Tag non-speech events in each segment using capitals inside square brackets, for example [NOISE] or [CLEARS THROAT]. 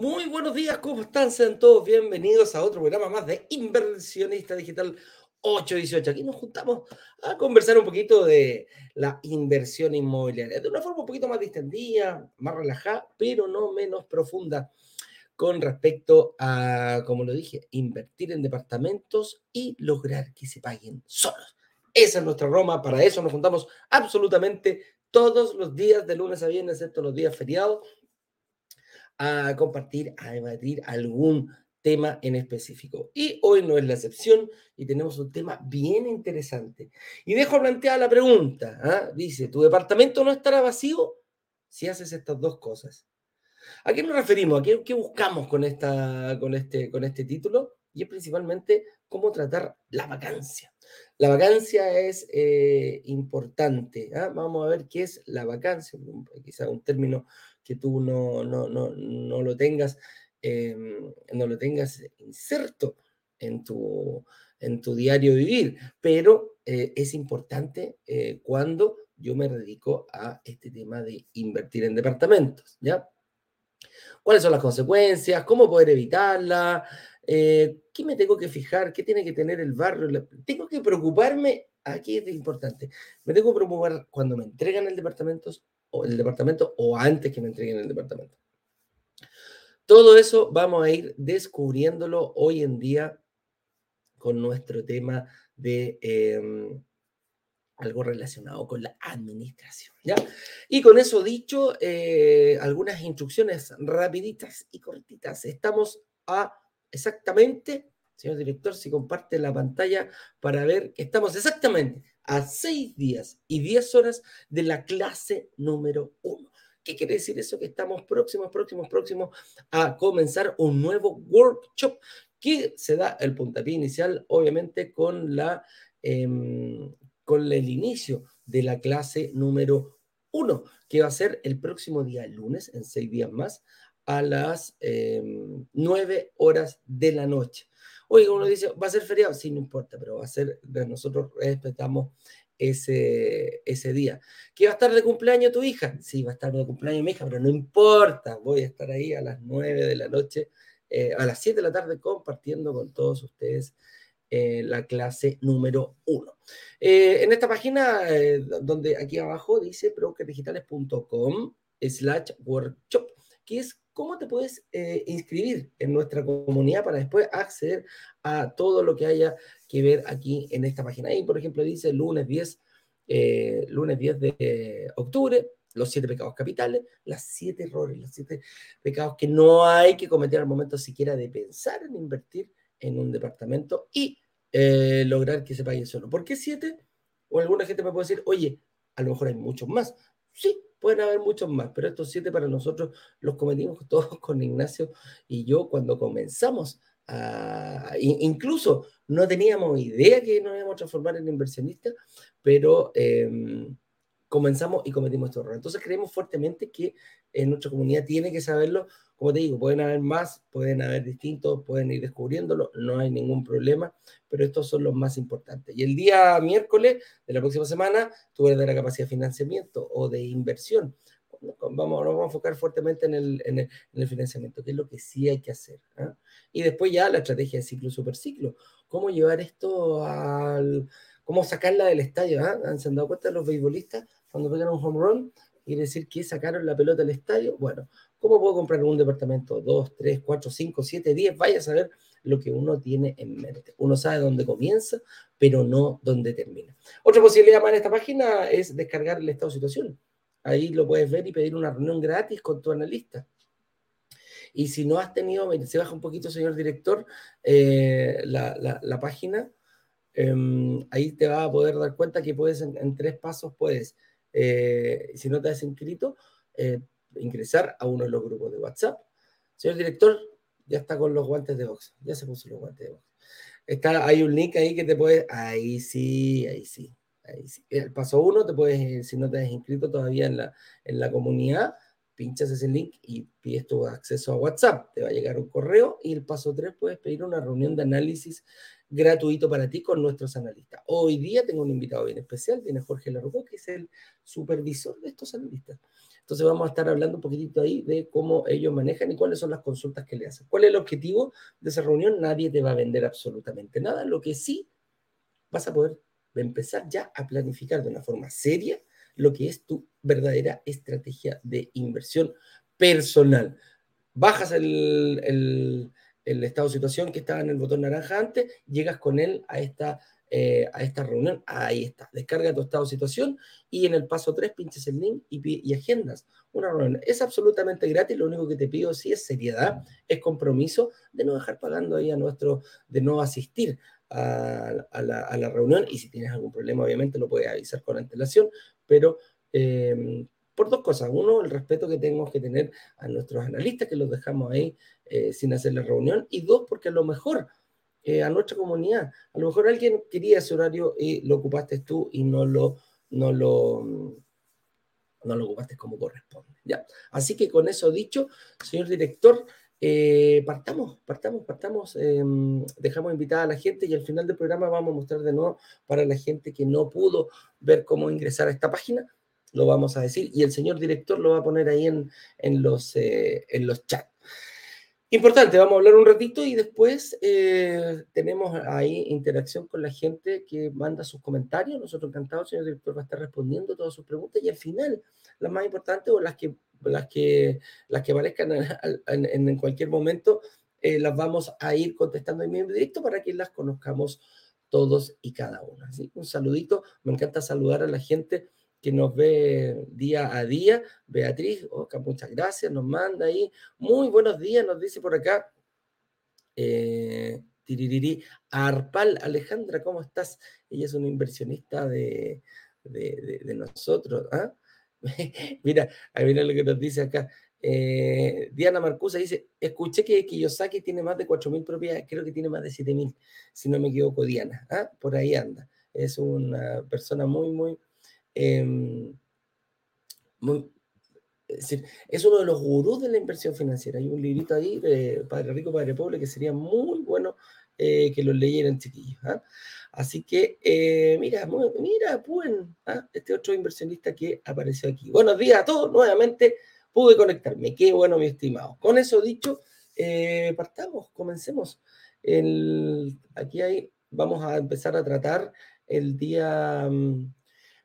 Muy buenos días, ¿cómo están? Sean todos bienvenidos a otro programa más de Inversionista Digital 818. Aquí nos juntamos a conversar un poquito de la inversión inmobiliaria, de una forma un poquito más distendida, más relajada, pero no menos profunda con respecto a, como lo dije, invertir en departamentos y lograr que se paguen solos. Esa es nuestra Roma, para eso nos juntamos absolutamente todos los días, de lunes a viernes, excepto los días feriados, a compartir, a debatir algún tema en específico. Y hoy no es la excepción y tenemos un tema bien interesante. Y dejo planteada la pregunta. ¿ah? Dice, ¿tu departamento no estará vacío si haces estas dos cosas? ¿A qué nos referimos? ¿A qué, buscamos con, esta, con, este, con este título? Y es principalmente cómo tratar la vacancia. La vacancia es eh, importante. ¿ah? Vamos a ver qué es la vacancia, quizá un término que tú no, no, no, no lo tengas, em, no lo tengas inserto en tu, en tu diario vivir, pero eh, es importante eh, cuando yo me dedico a este tema de invertir en departamentos, ¿ya? ¿Cuáles son las consecuencias? ¿Cómo poder evitarla? Eh, ¿Qué me tengo que fijar? ¿Qué tiene que tener el barrio? Tengo que preocuparme, aquí es importante, me tengo que preocupar cuando me entregan el departamento o el departamento o antes que me entreguen el departamento. Todo eso vamos a ir descubriéndolo hoy en día con nuestro tema de em, algo relacionado con la administración. ¿ya? Y con eso dicho, eh, algunas instrucciones rapiditas y cortitas. Estamos a exactamente, señor director, si comparte la pantalla para ver estamos exactamente a seis días y diez horas de la clase número uno. ¿Qué quiere decir eso? Que estamos próximos, próximos, próximos a comenzar un nuevo workshop que se da el puntapié inicial, obviamente, con, la, em, con el inicio de la clase número uno, que va a ser el próximo día lunes, en seis días más, a las em, nueve horas de la noche. Oye, uno dice, ¿va a ser feriado? Sí, no importa, pero va a ser, nosotros respetamos ese, ese día. ¿Que va a estar de cumpleaños tu hija? Sí, va a estar de cumpleaños mi hija, pero no importa, voy a estar ahí a las 9 de la noche, eh, a las 7 de la tarde compartiendo con todos ustedes eh, la clase número 1. Eh, en esta página, donde aquí abajo dice brokerdigitales.com slash workshop, que es cómo te puedes eh, inscribir en nuestra comunidad para después acceder a todo lo que haya que ver aquí en esta página. Ahí, por ejemplo, dice lunes 10, eh, lunes 10 de octubre, los siete pecados capitales, las siete errores, los siete pecados que no hay que cometer al momento siquiera de pensar en invertir en un departamento y eh, lograr que se pague solo. ¿Por qué siete? O alguna gente me puede decir, oye, a lo mejor hay muchos más. Sí, Pueden haber muchos más, pero estos siete para nosotros los cometimos [LAUGHS] todos con Ignacio y yo cuando comenzamos a, incluso no teníamos idea que nos íbamos a transformar en inversionistas, pero em, comenzamos y cometimos estos errores. Entonces creemos fuertemente que en nuestra comunidad tiene que saberlo como te digo, pueden haber más, pueden haber distintos, pueden ir descubriéndolo, no hay ningún problema, pero estos son los más importantes. Y el día miércoles de la próxima semana, tú a dar la capacidad de financiamiento o de inversión. Vamos, vamos a enfocar fuertemente en el, en el, financiamiento, que es lo que sí hay que hacer. ¿ah? Y después ya la estrategia de ciclo superciclo. ¿Cómo llevar esto al... cómo sacarla del estadio? ¿ah? ¿Se han dado cuenta los beisbolistas cuando pegan un home run? y decir que sacaron la pelota del estadio. Bueno, ¿Cómo puedo comprar un departamento? Dos, tres, cuatro, cinco, siete, diez. Vaya a saber lo que uno tiene en mente. Uno sabe dónde comienza, pero no dónde termina. Otra posibilidad en esta página es descargar el estado de situación. Ahí lo puedes ver y pedir una reunión gratis con tu analista. Y si no has tenido, se baja un poquito, señor director, eh, la, página, em, ahí te va a poder dar cuenta que puedes, en, tres pasos, puedes, eh, si no te has inscrito, eh, ingresar a uno de los grupos de WhatsApp. Señor director, ya está con los guantes de box. Ya se puso los guantes de box. Está, hay un link ahí que te puedes. Ahí sí, ahí sí. Ahí sí. El paso uno, te puedes, si no te has inscrito todavía en la, en la comunidad, pinchas ese link y pides tu acceso a WhatsApp. Te va a llegar un correo y el paso tres, puedes pedir una reunión de análisis gratuito para ti con nuestros analistas. Hoy día tengo un invitado bien especial, viene Jorge Larrocó, que es el supervisor de estos analistas. Entonces vamos a estar hablando un poquitito ahí de cómo ellos manejan y cuáles son las consultas que le hacen. ¿Cuál es el objetivo de esa reunión? Nadie te va a vender absolutamente nada. Lo que sí vas a poder empezar ya a planificar de una forma seria lo que es tu verdadera estrategia de inversión personal. Bajas el, estado de situación que estaba en el botón naranja antes, llegas con él a esta, eh, a esta reunión, ahí está, descarga tu estado de situación y en el paso 3 pinches el link y, agendas una reunión. Es absolutamente gratis, lo único que te pido sí es seriedad, es compromiso de no dejar pagando ahí a nuestro, de no asistir a, la, reunión y si tienes algún problema obviamente lo puedes avisar con antelación, pero em, por dos cosas. Uno, el respeto que tenemos que tener a nuestros analistas, que los dejamos ahí eh, sin hacer la reunión. Y dos, porque a lo mejor eh, a nuestra comunidad, a lo mejor alguien quería ese horario y lo ocupaste tú y no lo, no lo, no lo ocupaste como corresponde. ¿ya? Así que con eso dicho, señor director, eh, partamos, partamos, partamos. Em, dejamos invitada a la gente y al final del programa vamos a mostrar de nuevo para la gente que no pudo ver cómo ingresar a esta página lo vamos a decir, y el señor director lo va a poner ahí en, en los, en los chats. Importante, vamos a hablar un ratito y después eh, tenemos ahí interacción con la gente que manda sus comentarios. Nosotros encantados, señor director va a estar respondiendo todas sus preguntas y al final, las más importantes o las que, las que, las que aparezcan en, cualquier momento, eh, las vamos a ir contestando en mi directo para que las conozcamos todos y cada una. ¿sí? Un saludito, me encanta saludar a la gente que nos ve día a día. Beatriz, Oca, muchas gracias, nos manda ahí. Muy buenos días, nos dice por acá. Eh, tiririri, Arpal, Alejandra, ¿cómo estás? Ella es una inversionista de, de, nosotros. ¿ah? [LAUGHS] mira, mira lo que nos dice acá. Eh, Diana Marcusa dice, escuché que Kiyosaki tiene más de 4.000 propiedades, creo que tiene más de 7.000, si no me equivoco, Diana. ¿ah? Por ahí anda. Es una persona muy, muy, Em, es, uno de los gurús de la inversión financiera. Hay un librito ahí de Padre Rico, Padre Pobre que sería muy bueno eh, que lo leyeran, chiquillos. ¿ah? Así que, eh, mira, mira, pueden, ¿ah? este otro inversionista que apareció aquí. Buenos días a todos, nuevamente pude conectarme. Qué bueno, mi estimado. Con eso dicho, eh, partamos, comencemos. El, aquí hay, vamos a empezar a tratar el día mm,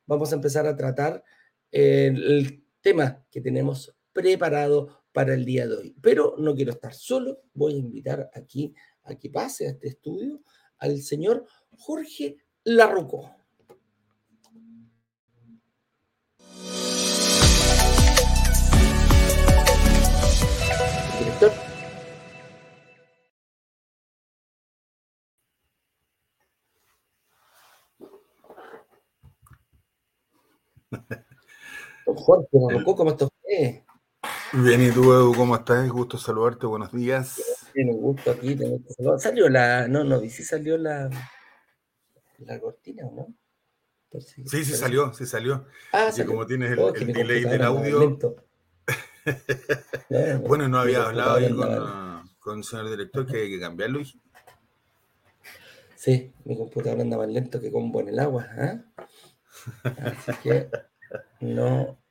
vamos a empezar a tratar el tema que tenemos preparado para el día de hoy. Pero no quiero estar solo, voy a invitar aquí a que pase a este estudio al señor Jorge Larroco. Director. Jorge, ¿cómo estás Bien, ¿y tú, Edu, cómo estás? Gusto saludarte, buenos días. Bien, un gusto aquí, Salió la, no, no, vi si salió la, la cortina, ¿no? sí, sí salió, sí salió. Ah, y como tienes el, oh, delay del audio. [LAUGHS] bueno, no había hablado ahí con, con, el señor director que hay que cambiarlo. Sí, mi computadora anda más lento que con en el agua. ¿eh? Así que no,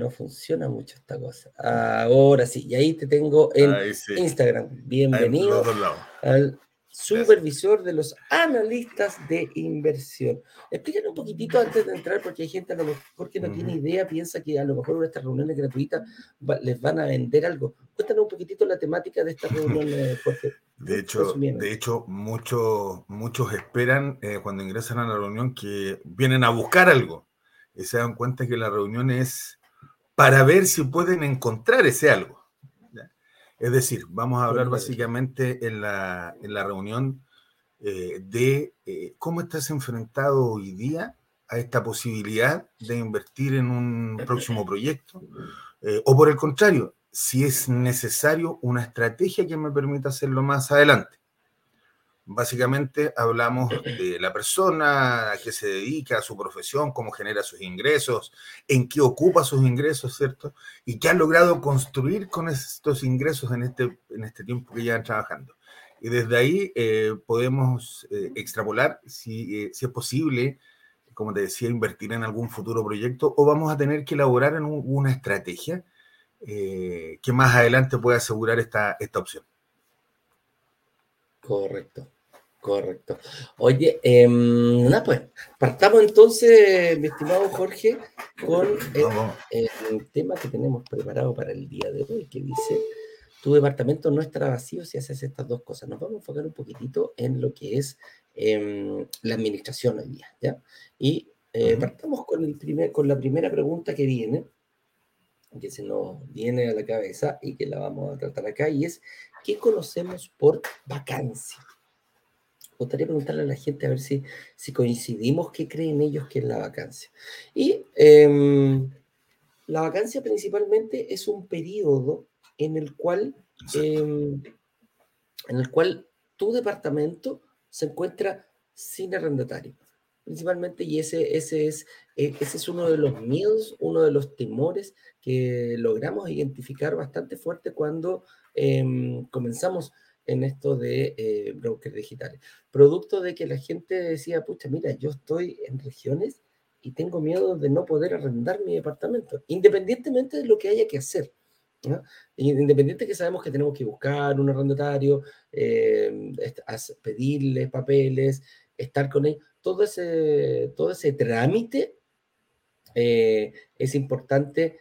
no funciona mucho esta cosa. Ahora sí, y ahí te tengo en Instagram. Bienvenido al supervisor de los analistas de inversión. Explícanos un poquitito antes de entrar, porque hay gente a lo mejor que no tiene idea, piensa que a lo mejor estas reuniones gratuitas les van a vender algo. Cuéntanos un poquitito la temática de esta reunión, [LAUGHS] Jorge. De hecho, de hecho muchos, muchos esperan eh, cuando ingresan a la reunión que vienen a buscar algo y se dan cuenta que la reunión es para ver si pueden encontrar ese algo. Es decir, vamos a hablar básicamente en la, en la reunión eh, de eh, cómo estás enfrentado hoy día a esta posibilidad de invertir en un próximo proyecto, o por el contrario, si es necesario una estrategia que me permita hacerlo más adelante. Básicamente hablamos de la persona a que se dedica a su profesión, cómo genera sus ingresos, en qué ocupa sus ingresos, ¿cierto? Y qué ha logrado construir con estos ingresos en este, en este tiempo que llevan trabajando. y desde ahí eh, podemos eh, extrapolar si, si, es posible, como te decía, invertir en algún futuro proyecto o vamos a tener que elaborar en una estrategia que más adelante pueda asegurar esta, esta opción. Correcto. Correcto. Oye, eh, nada, pues, partamos entonces, mi estimado Jorge, con el, tema que tenemos preparado para el día de hoy, que dice, tu departamento no estará vacío si haces estas dos cosas. Nos vamos a enfocar un poquitito en lo que es em, la administración hoy día, ¿ya? Y eh, partamos con, el primer, con la primera pregunta que viene, que se nos viene a la cabeza y que la vamos a tratar acá, y es, ¿qué conocemos por vacancia? Gustaría preguntarle a la gente a ver si, si coincidimos qué creen ellos que es la vacancia. Y em, la vacancia principalmente es un periodo en el cual, em, en el cual tu departamento se encuentra sin arrendatario. Principalmente, y ese, ese, es, e, ese es uno de los miedos, uno de los temores que logramos identificar bastante fuerte cuando em, comenzamos en esto de eh, brokers digitales. Producto de que la gente decía, pucha, mira, yo estoy en regiones y tengo miedo de no poder arrendar mi departamento, independientemente de lo que haya que hacer. Independiente que sabemos que tenemos que buscar un arrendatario, eh, pedirle papeles, estar con él, todo ese, todo ese trámite eh, es importante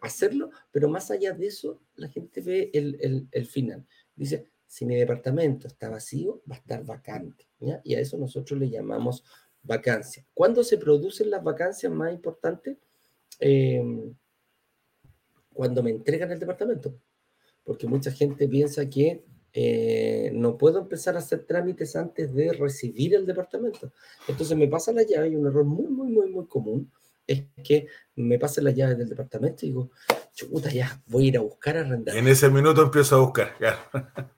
hacerlo, pero más allá de eso, la gente ve el, el, el final. Dice, si mi departamento está vacío, va a estar vacante. Y a eso nosotros le llamamos vacancia. ¿Cuándo se producen las vacancias más importantes? Em, cuando me entregan el departamento. Porque mucha gente piensa que eh, no puedo empezar a hacer trámites antes de recibir el departamento. Entonces me pasa la llave y un error muy, muy, muy, muy común es que me pasen las llaves del departamento y digo, chuta, ya, voy a ir a buscar arrendar. En ese minuto empiezo a buscar,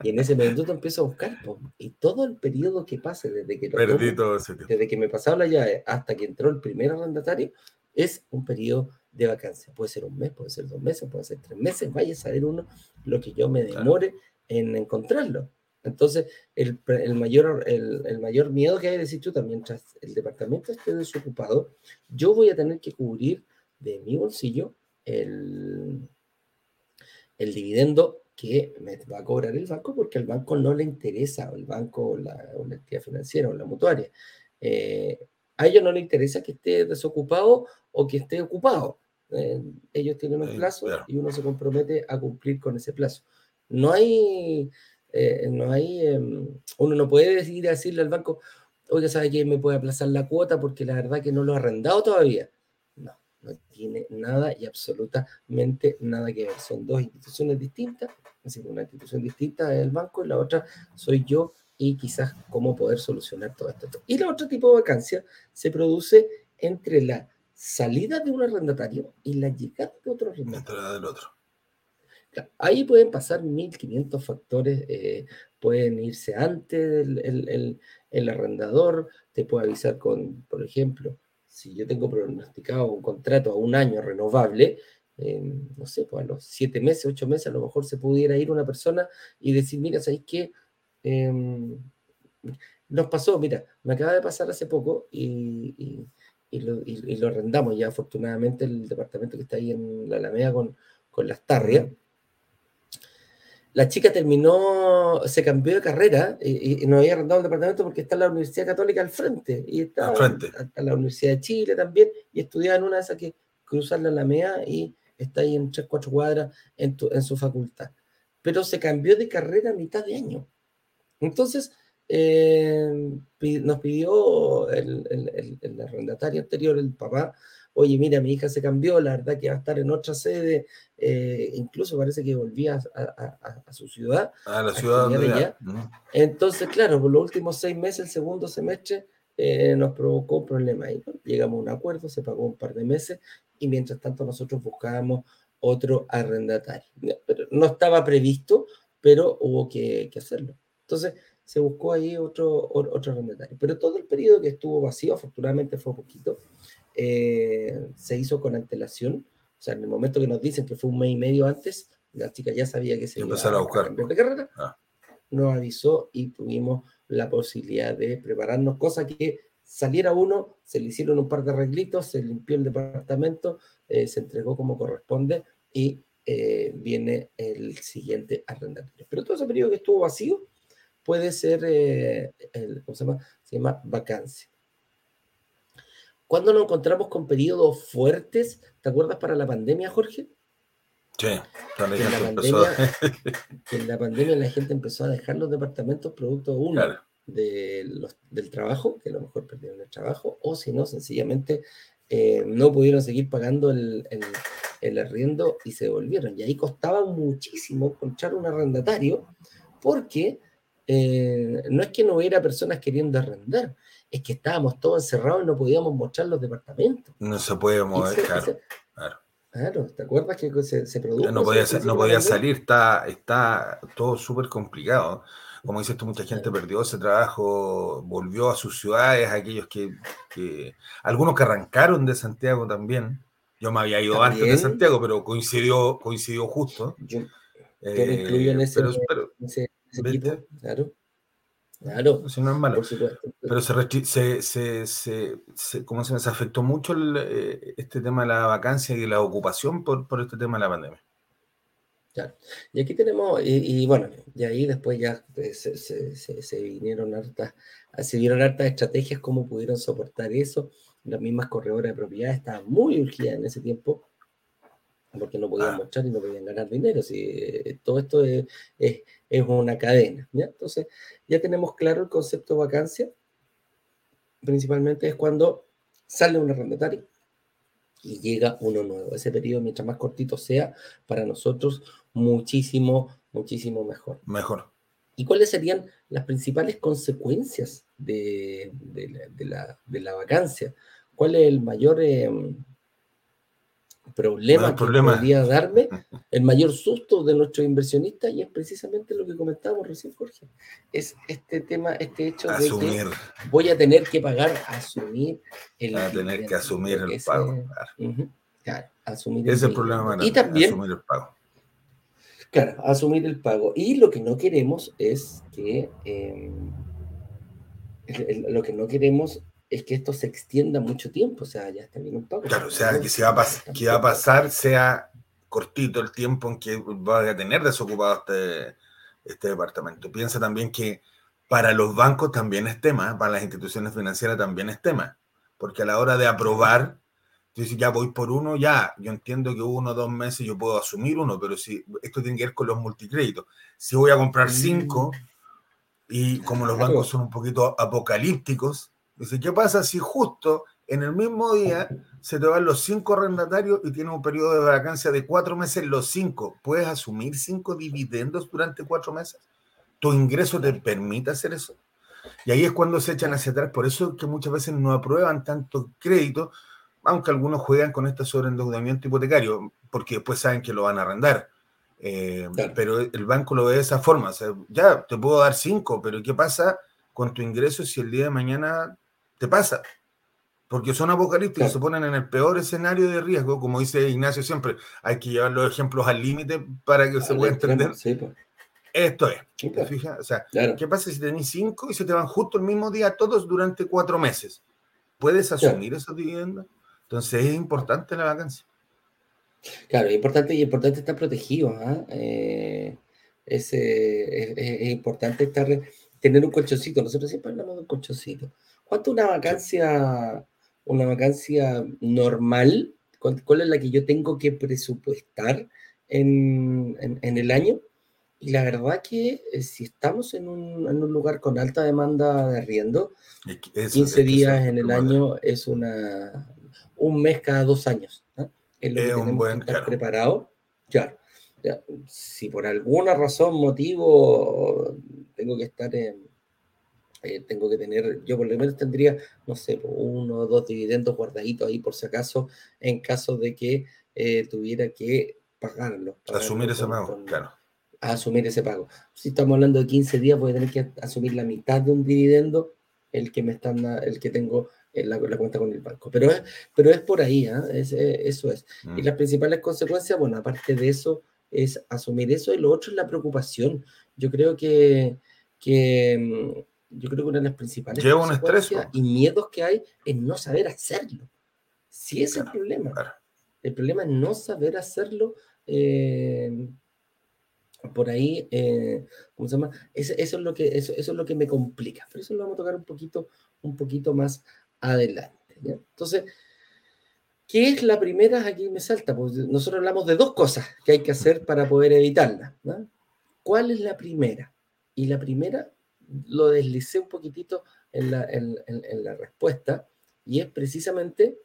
Y en ese minuto empiezo a buscar, y todo el periodo que pase desde que, desde que me pasaron la llave hasta que entró el primer arrendatario, es un periodo de vacancia. Puede ser un mes, puede ser dos meses, puede ser tres meses, vaya a saber uno lo que yo me demore en encontrarlo. Entonces, el, mayor, el, mayor miedo que hay de decir, tú mientras el departamento esté desocupado, yo voy a tener que cubrir de mi bolsillo el, el dividendo que me va a cobrar el banco porque al banco no le interesa, o el banco, o la, entidad financiera, o la mutuaria. Eh, a ellos no les interesa que esté desocupado o que esté ocupado. Eh, ellos tienen un plazo y uno se compromete a cumplir con ese plazo. No hay eh, no hay, em, uno no puede decidir decirle al banco, oye, ¿sabe qué? Me puede aplazar la cuota porque la verdad que no lo ha arrendado todavía. No, no tiene nada y absolutamente nada que ver. Son dos instituciones distintas, así que una institución distinta es el banco y la otra soy yo y quizás cómo poder solucionar todo esto. Y el otro tipo de vacancia se produce entre la salida de un arrendatario y la llegada de otro arrendatario. del otro. Ahí pueden pasar 1500 factores, eh, pueden irse antes el, el, arrendador, te puede avisar con, por ejemplo, si yo tengo pronosticado un contrato a un año renovable, no sé, pues a los siete meses, ocho meses, a lo mejor se pudiera ir una persona y decir, mira, ¿sabéis qué? Em, nos pasó, mira, me acaba de pasar hace poco y, y, lo, y, lo, arrendamos ya, afortunadamente, el departamento que está ahí en la Alameda con, con las tarrias la chica terminó, se cambió de carrera y, no había arrendado el departamento porque está la Universidad Católica al frente y está al frente. A, la Universidad de Chile también y estudiaba en una de esas que cruzar la Alameda y está ahí en tres, cuatro cuadras en, su facultad. Pero se cambió de carrera a mitad de año. Entonces, eh, nos pidió el, el arrendatario anterior, el papá, oye, mira, mi hija se cambió, la verdad que va a estar en otra sede, eh, incluso parece que volvía a, su ciudad. A la ciudad de ella. Entonces, claro, por los últimos seis meses, el segundo semestre, eh, nos provocó un problema ahí. Llegamos a un acuerdo, se pagó un par de meses y mientras tanto nosotros buscábamos otro arrendatario. Pero no estaba previsto, pero hubo que, hacerlo. Entonces, se buscó ahí otro, otro arrendatario. Pero todo el periodo que estuvo vacío, afortunadamente fue poquito, eh, se hizo con antelación. O sea, en el momento que nos dicen que fue un mes y medio antes, la chica ya sabía que se iba a, a buscar de carrera. Ah. nos avisó y tuvimos la posibilidad de prepararnos, cosa que saliera uno, se le hicieron un par de arreglitos, se limpió el departamento, eh, se entregó como corresponde y eh, viene el siguiente arrendatario. Pero todo ese periodo que estuvo vacío puede ser, eh, ¿cómo se llama? Se llama vacancia. ¿Cuándo nos encontramos con periodos fuertes? ¿Te acuerdas para la pandemia, Jorge? Sí, en la, pandemia, en la pandemia la gente empezó a dejar los departamentos producto uno de del trabajo, que a lo mejor perdieron el trabajo, o si no, sencillamente eh, no pudieron seguir pagando el, el, arriendo y se volvieron. Y ahí costaba muchísimo encontrar un arrendatario, porque eh, no es que no hubiera personas queriendo arrendar, es que estábamos todos encerrados y no podíamos mostrar los departamentos. No se puede mover, claro. Claro, ¿te acuerdas que se, se produjo? No podía, no podía salir, está, está todo súper complicado. Como dices tú, mucha gente perdió ese trabajo, volvió a sus ciudades, aquellos que, algunos que arrancaron de Santiago también. Yo me había ido antes de Santiago, pero coincidió, coincidió justo. Yo, me incluyo en eh, ese, ese, equipo, claro. Claro. No es malo. Pero se, se, se, ¿cómo se, se afectó mucho el, eh, este tema de la vacancia y la ocupación por, por este tema de la pandemia. Claro. Y aquí tenemos, y, bueno, y ahí después ya eh, se, vinieron hartas, se vieron hartas estrategias, cómo pudieron soportar eso. Las mismas corredoras de propiedad estaban muy urgidas en ese tiempo porque no podían ah. mostrar y no podían ganar dinero. Si, eh, todo esto es, una cadena. Entonces, ya tenemos claro el concepto de vacancia. Principalmente es cuando sale un arrendatario y llega uno nuevo. Ese periodo, mientras más cortito sea, para nosotros muchísimo, muchísimo mejor. Mejor. ¿Y cuáles serían las principales consecuencias de, la, vacancia? ¿Cuál es el mayor... Em, problema que podría darme, [LAUGHS] el mayor susto de nuestros inversionistas, y es precisamente lo que comentábamos recién, Jorge, es este tema, este hecho de que voy a tener que pagar, asumir el... A tener que asumir el pago. Claro. asumir Ese el problema y también, asumir el pago. Claro, asumir el pago. Y lo que no queremos es que... Em, lo que no queremos es que esto se extienda mucho tiempo, o sea, ya está bien un poco. Claro, o sea, que, si va, a que va a pasar sea cortito el tiempo en que va a tener desocupado este, este departamento. Piensa también que para los bancos también es tema, para las instituciones financieras también es tema, porque a la hora de aprobar, tú dices, ya voy por uno, ya, yo entiendo que uno o dos meses yo puedo asumir uno, pero si esto tiene que ver con los multicréditos, si voy a comprar cinco, mm. y como los bancos son un poquito apocalípticos, Dice, ¿qué pasa si justo en el mismo día se te van los cinco arrendatarios y tienes un periodo de vacancia de cuatro meses los cinco? ¿Puedes asumir cinco dividendos durante cuatro meses? ¿Tu ingreso te permite hacer eso? Y ahí es cuando se echan hacia atrás. Por eso que muchas veces no aprueban tanto crédito, aunque algunos juegan con este sobreendeudamiento hipotecario, porque después saben que lo van a arrendar. Eh, pero el banco lo ve de esa forma. O sea, ya, te puedo dar cinco, pero ¿qué pasa con tu ingreso si el día de mañana te pasa. Porque son apocalípticos, se ponen en el peor escenario de riesgo, como dice Ignacio siempre, hay que llevar los ejemplos al límite para que se pueda entender. Esto es. O sea, ¿qué pasa si tenés cinco y se te van justo el mismo día todos durante cuatro meses? ¿Puedes asumir esos dividendos? Entonces es importante la vacancia. Claro, es importante y importante estar protegido. ¿ah? Eh, es, es, importante estar, tener un colchoncito. Nosotros siempre hablamos de un colchoncito. ¿Cuánto una vacancia, una vacancia normal? ¿Cuál es la que yo tengo que presupuestar en, el año? Y la verdad que eh, si estamos en un, lugar con alta demanda de arriendo, 15 días en el año es una un mes cada dos años. Es lo que un buen, que estar preparado. Claro. Si por alguna razón, motivo, tengo que estar en, eh, tengo que tener, yo por lo menos tendría, no sé, uno o dos dividendos guardaditos ahí por si acaso, en caso de que eh, tuviera que pagarlo. asumir ese pago, claro. asumir ese pago. Si estamos hablando de 15 días, voy a tener que asumir la mitad de un dividendo, el que me están, el que tengo en la, cuenta con el banco. Pero es, pero es por ahí, ¿ah? es, eso es. Y mm. las principales consecuencias, bueno, aparte de eso, es asumir eso y lo otro es la preocupación. Yo creo que, que mm, yo creo que una de las principales y miedos que hay es no saber hacerlo. Si es el problema. El problema es no saber hacerlo. Eh, por ahí, eh, ¿cómo se llama? Eso, es lo que, eso, eso, es lo que me complica. Pero eso lo vamos a tocar un poquito, un poquito más adelante. Entonces, ¿qué es la primera? Aquí me salta. Pues nosotros hablamos de dos cosas que hay que hacer para poder evitarla. ¿Cuál es la primera? Y la primera lo deslicé un poquitito en la, en, la respuesta y es precisamente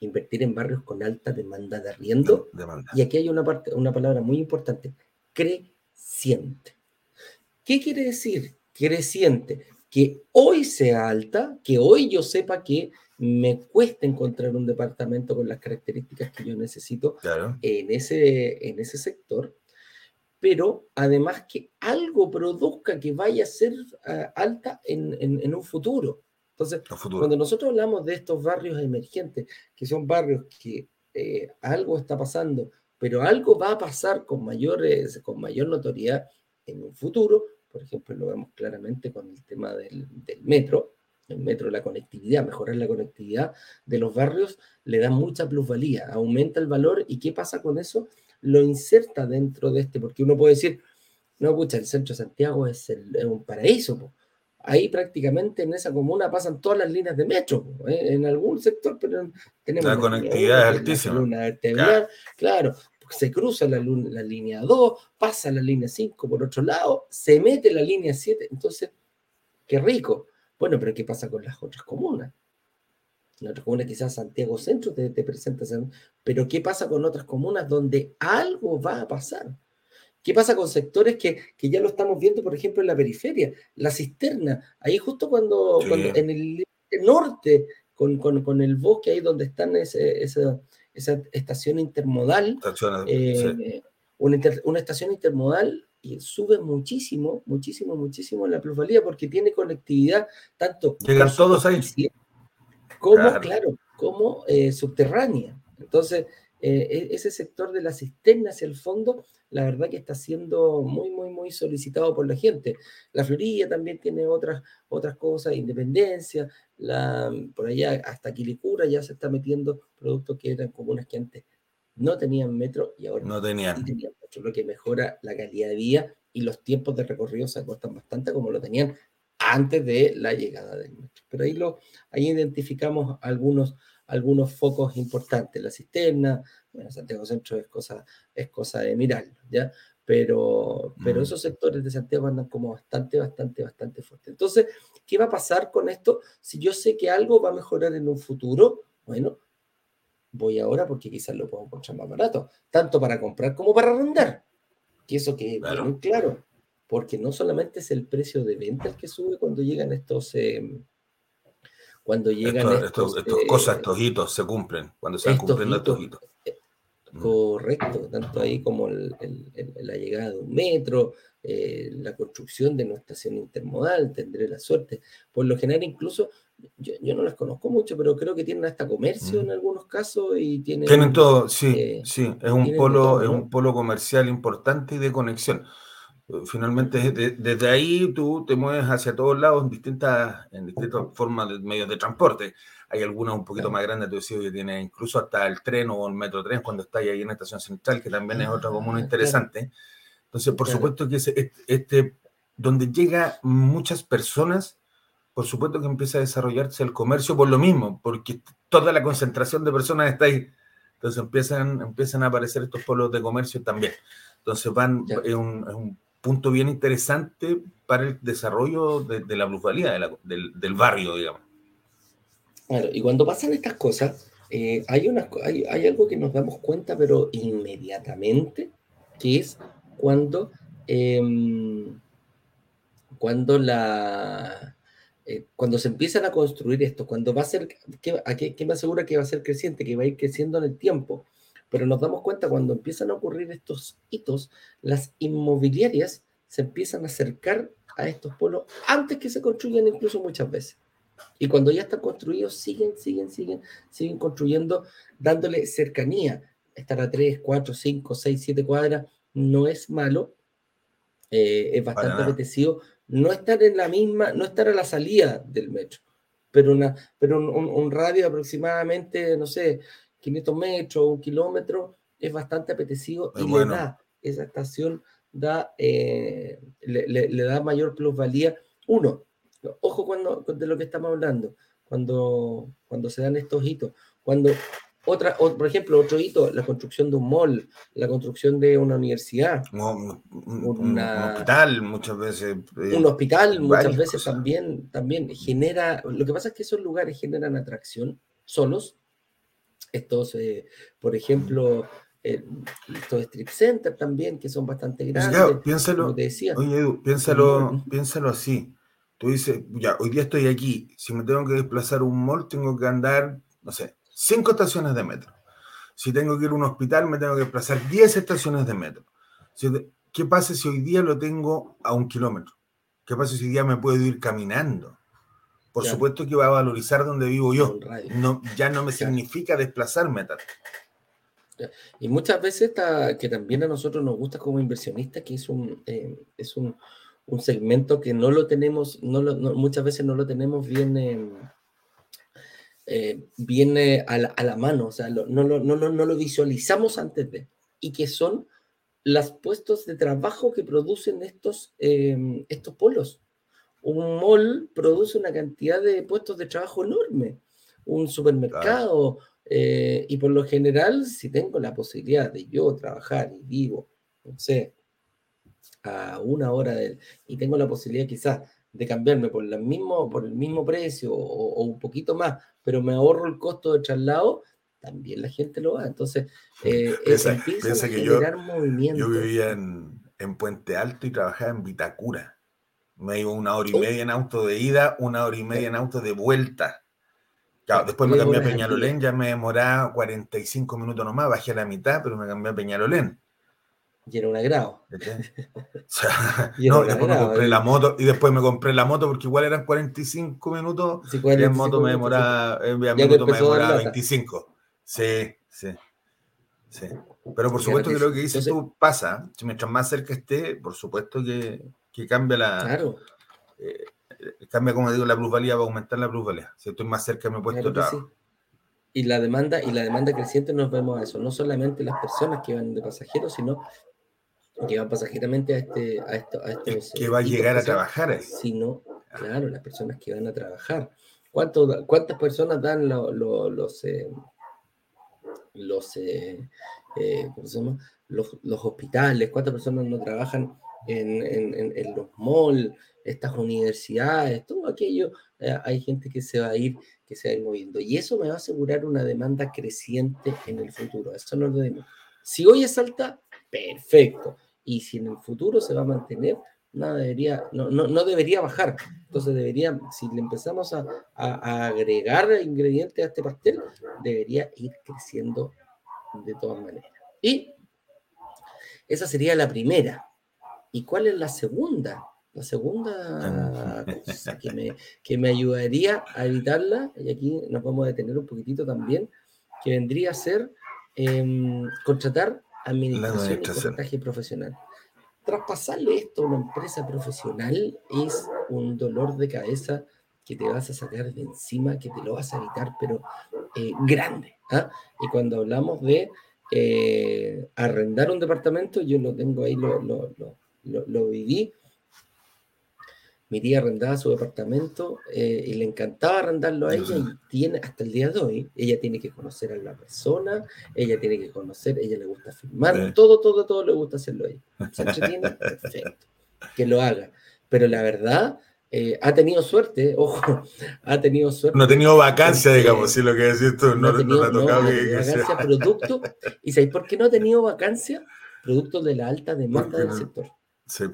invertir en barrios con alta demanda de arriendo. Y aquí hay una, parte, una palabra muy importante, creciente. ¿Qué quiere decir creciente? Que hoy sea alta, que hoy yo sepa que me cuesta encontrar un departamento con las características que yo necesito en, ese, en ese sector, pero además que algo produzca que vaya a ser ah, alta en, un futuro. Entonces, cuando nosotros hablamos de estos barrios emergentes, que son barrios que eh, algo está pasando, pero algo va a pasar con, mayores, con mayor notoriedad en un futuro, por ejemplo, lo vemos claramente con el tema del, del metro, el metro, la conectividad, mejorar la conectividad de los barrios, le da mucha plusvalía, aumenta el valor y ¿qué pasa con eso? Lo inserta dentro de este, porque uno puede decir, no, pucha, el centro de Santiago es, un paraíso, ahí prácticamente en esa comuna pasan todas las líneas de metro, ¿eh? en algún sector, pero tenemos... La conectividad es altísima. claro. se cruza la, la línea 2, pasa la línea 5 por otro lado, se mete la línea 7, entonces, qué rico. Bueno, pero ¿qué pasa con las otras comunas? En otras comunas quizás Santiago Centro te, te presenta, pero ¿qué pasa con otras comunas donde algo va a pasar? ¿Qué pasa con sectores que, ya lo estamos viendo, por ejemplo, en la periferia? La cisterna, ahí justo cuando, en el norte, con, el bosque, ahí donde están esa, estación intermodal, eh, una, estación intermodal y sube muchísimo, muchísimo, muchísimo la plusvalía porque tiene conectividad tanto llegan todos ahí como claro, como eh, subterránea. Entonces, eh, e, ese sector de la cisterna hacia el fondo, la verdad que está siendo muy, muy, muy solicitado por la gente. La Florida también tiene otras, otras cosas, Independencia, la, por allá hasta Quilicura ya se está metiendo productos que eran comunas que antes no tenían metro y ahora no tenían. tenían metro, lo que mejora la calidad de vida y los tiempos de recorrido se acortan bastante como lo tenían antes de la llegada del metro. Pero ahí, lo, ahí identificamos algunos, algunos focos importantes. La cisterna, bueno, Santiago Centro es cosa, es cosa de mirarlo, ¿ya? Pero, pero mm. esos sectores de Santiago andan como bastante, bastante, bastante fuertes. Entonces, ¿qué va a pasar con esto? Si yo sé que algo va a mejorar en un futuro, bueno, voy ahora porque quizás lo puedo encontrar más barato, tanto para comprar como para arrendar. Que eso que claro. muy claro, porque no solamente es el precio de venta el que sube cuando llegan estos... Eh, cuando llegan estos, estos, cosas, eh, estos hitos se cumplen, cuando se van cumpliendo estos hitos. Eh, mm. Correcto, tanto ahí como la llegada de un metro, la construcción de una estación intermodal, tendré la suerte. Por lo general, incluso yo, no las conozco mucho, pero creo que tienen hasta comercio en algunos casos y tienen... Tienen todo, sí, eh, sí, es un, polo, es un polo comercial importante y de conexión. Finalmente, desde ahí tú te mueves hacia todos lados en distintas, en distintas formas de medios de transporte. Hay algunos un poquito más grandes, tú decías, que tiene incluso hasta el tren o el metro tren cuando está ahí en la estación central, que también es otra comuna ah, interesante. Entonces, por supuesto que este, este, donde llega muchas personas, por supuesto que empieza a desarrollarse el comercio por lo mismo, porque toda la concentración de personas está ahí. Entonces empiezan, empiezan a aparecer estos pueblos de comercio también. Entonces van, es un, punto bien interesante para el desarrollo de, la plusvalía del, barrio, digamos. Claro, y cuando pasan estas cosas, eh, hay, una, hay, algo que nos damos cuenta, pero inmediatamente, que es cuando, em, cuando la, eh, cuando se empiezan a construir esto, cuando va a ser, ¿qué, a qué, me asegura que va a ser creciente, que va a ir creciendo en el tiempo? Pero nos damos cuenta cuando empiezan a ocurrir estos hitos, las inmobiliarias se empiezan a acercar a estos pueblos antes que se construyan incluso muchas veces. Y cuando ya están construidos, siguen, siguen, siguen, siguen construyendo, dándole cercanía. estar a 3, 4, 5, 6, 7 cuadras no es malo, eh, es bastante apetecido no estar en la misma, no estar a la salida del metro, pero, una, pero un, radio aproximadamente, no sé, 500 metros, un kilómetro, es bastante apetecido y le da, esa estación da, eh, le, da mayor plusvalía. Uno, ojo cuando, de lo que estamos hablando, cuando, cuando se dan estos hitos, cuando otra, por ejemplo, otro hito, la construcción de un mall, la construcción de una universidad. un, hospital muchas veces. Eh, un hospital muchas veces también, también genera, lo que pasa es que esos lugares generan atracción solos. Estos, eh, por ejemplo, eh, estos strip centers también, que son bastante grandes. piénsalo, decía. Oye, Edu, piénsalo, piénsalo así. Tú dices, ya, hoy día estoy aquí. Si me tengo que desplazar a un mall, tengo que andar, no sé, cinco estaciones de metro. Si tengo que ir a un hospital, me tengo que desplazar 10 estaciones de metro. ¿Qué pasa si hoy día lo tengo a un kilómetro? ¿Qué pasa si hoy día me puedo ir caminando? Por supuesto que va a valorizar donde vivo yo. No, ya no me significa desplazarme tanto. Y muchas veces que también a nosotros nos gusta como inversionistas, que es un, eh, es un, segmento que no lo tenemos, no, muchas veces no lo tenemos bien, em, eh, viene a la, mano, o sea, no, no, no, no, lo visualizamos antes de, y que son los puestos de trabajo que producen estos, em, estos polos. Un mall produce una cantidad de puestos de trabajo enorme, un supermercado, eh, y por lo general, si tengo la posibilidad de yo trabajar y vivo, no sé, a una hora de, y tengo la posibilidad quizás de cambiarme por, la mismo, por el mismo precio o, un poquito más, pero me ahorro el costo de traslado, también la gente lo va. Entonces, eh, [LAUGHS] piensa, a que yo, movimiento. Yo vivía en, en, Puente Alto y trabajaba en Vitacura. Me iba una hora y media en auto de ida, una hora y media en auto de vuelta. Claro, después me cambié a Peñalolén, ya me demoraba 45 minutos nomás, bajé a la mitad, pero me cambié a Peñalolén. Y era un agrado. [LAUGHS] no, después me compré la moto, y después me compré la moto porque igual eran 45 minutos, y en moto me demoraba, en minuto me demoraba 25. Sí, sí, sí. Pero por supuesto que lo que dices tú pasa, mientras más cerca esté, por supuesto que, que cambia la... Claro. Eh, cambia, como digo, la plusvalía, va a aumentar la plusvalía. Si estoy más cerca me he puesto claro Y la demanda, y la demanda creciente nos vemos a eso, no solamente las personas que van de pasajeros, sino que van pasajeramente a, este, a, esto, a estos... Que va a llegar a trabajar ahí. Sino, claro, las personas que van a trabajar. ¿Cuánto, ¿Cuántas personas dan los... Eh, los, eh, eh, ¿cómo se llama? Los, hospitales, cuántas personas no trabajan en, los malls, estas universidades, todo aquello, hay gente que se va a ir, que se va a ir moviendo. Y eso me va a asegurar una demanda creciente en el futuro. Eso no lo debemos. Si hoy es alta, perfecto y si en el futuro se va a mantener, no debería, no, no, debería bajar. Entonces debería, si le empezamos a, agregar ingredientes a este pastel, debería ir creciendo de todas maneras. Y esa sería la primera. ¿Y cuál es la segunda? La segunda cosa que me, que me ayudaría a evitarla, y aquí nos vamos a detener un poquitito también, que vendría a ser em, contratar administración, y porcentaje profesional. Traspasarle esto a una empresa profesional es un dolor de cabeza que te vas a sacar de encima, que te lo vas a evitar, pero eh, grande. ¿ah? Y cuando hablamos de eh, arrendar un departamento, yo lo tengo ahí, lo, viví mi tía arrendaba su departamento eh, y le encantaba arrendarlo a ella y tiene, hasta el día de hoy, ella tiene que conocer a la persona, ella tiene que conocer, ella le gusta filmar, todo, todo, todo le gusta hacerlo ahí. Se entretiene, [LAUGHS] perfecto, que lo haga. Pero la verdad, eh, ha tenido suerte, [LAUGHS] ojo, ha tenido suerte. No ha tenido vacancia, digamos, si lo que decís tú, no, no, no ha tocado que, vacancia, producto, [LAUGHS] ¿y sabéis por qué no ha tenido vacancia? Producto de la alta demanda del sector. Sí,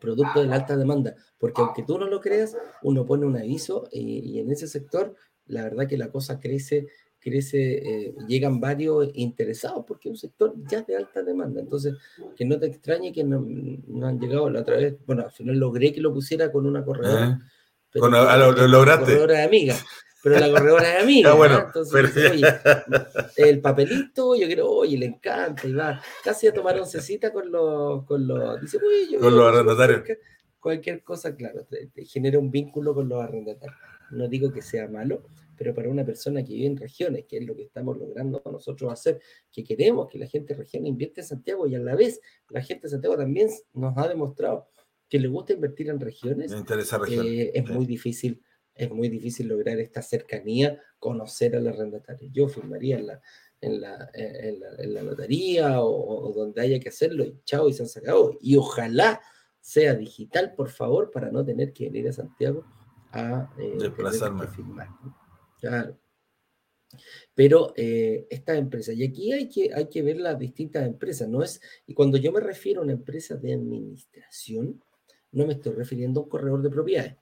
producto de la alta demanda, porque aunque tú no lo creas, uno pone un aviso y, en ese sector la verdad que la cosa crece, crece, eh, llegan varios interesados porque es un sector ya de alta demanda, entonces que no te extrañe que no, han llegado la otra vez, bueno, al final logré que lo pusiera con una corredora. ¿Eh? Con, lo, lograste. Corredora de amiga. Pero la corredora es amiga. Ah, bueno, Entonces, oye, [LAUGHS] el papelito, yo quiero, oye, le encanta, y va casi a tomar oncecita con los, con los, dice, uy, con los arrendatarios. Cualquier cosa, claro, te, genera un vínculo con los arrendatarios. No digo que sea malo, pero para una persona que vive en regiones, que es lo que estamos logrando nosotros hacer, que queremos que la gente de regiones invierta en Santiago y a la vez la gente de Santiago también nos ha demostrado que le gusta invertir en regiones, eh, es muy difícil es muy difícil lograr esta cercanía, conocer al arrendatario. Yo firmaría en la, en la, en la, notaría o, donde haya que hacerlo y chao y se han sacado. Y ojalá sea digital, por favor, para no tener que venir a Santiago a eh, desplazarme. firmar. Claro. Pero eh, esta empresa, y aquí hay que, hay que ver las distintas empresas, ¿no es? Y cuando yo me refiero a una empresa de administración, no me estoy refiriendo a un corredor de propiedades.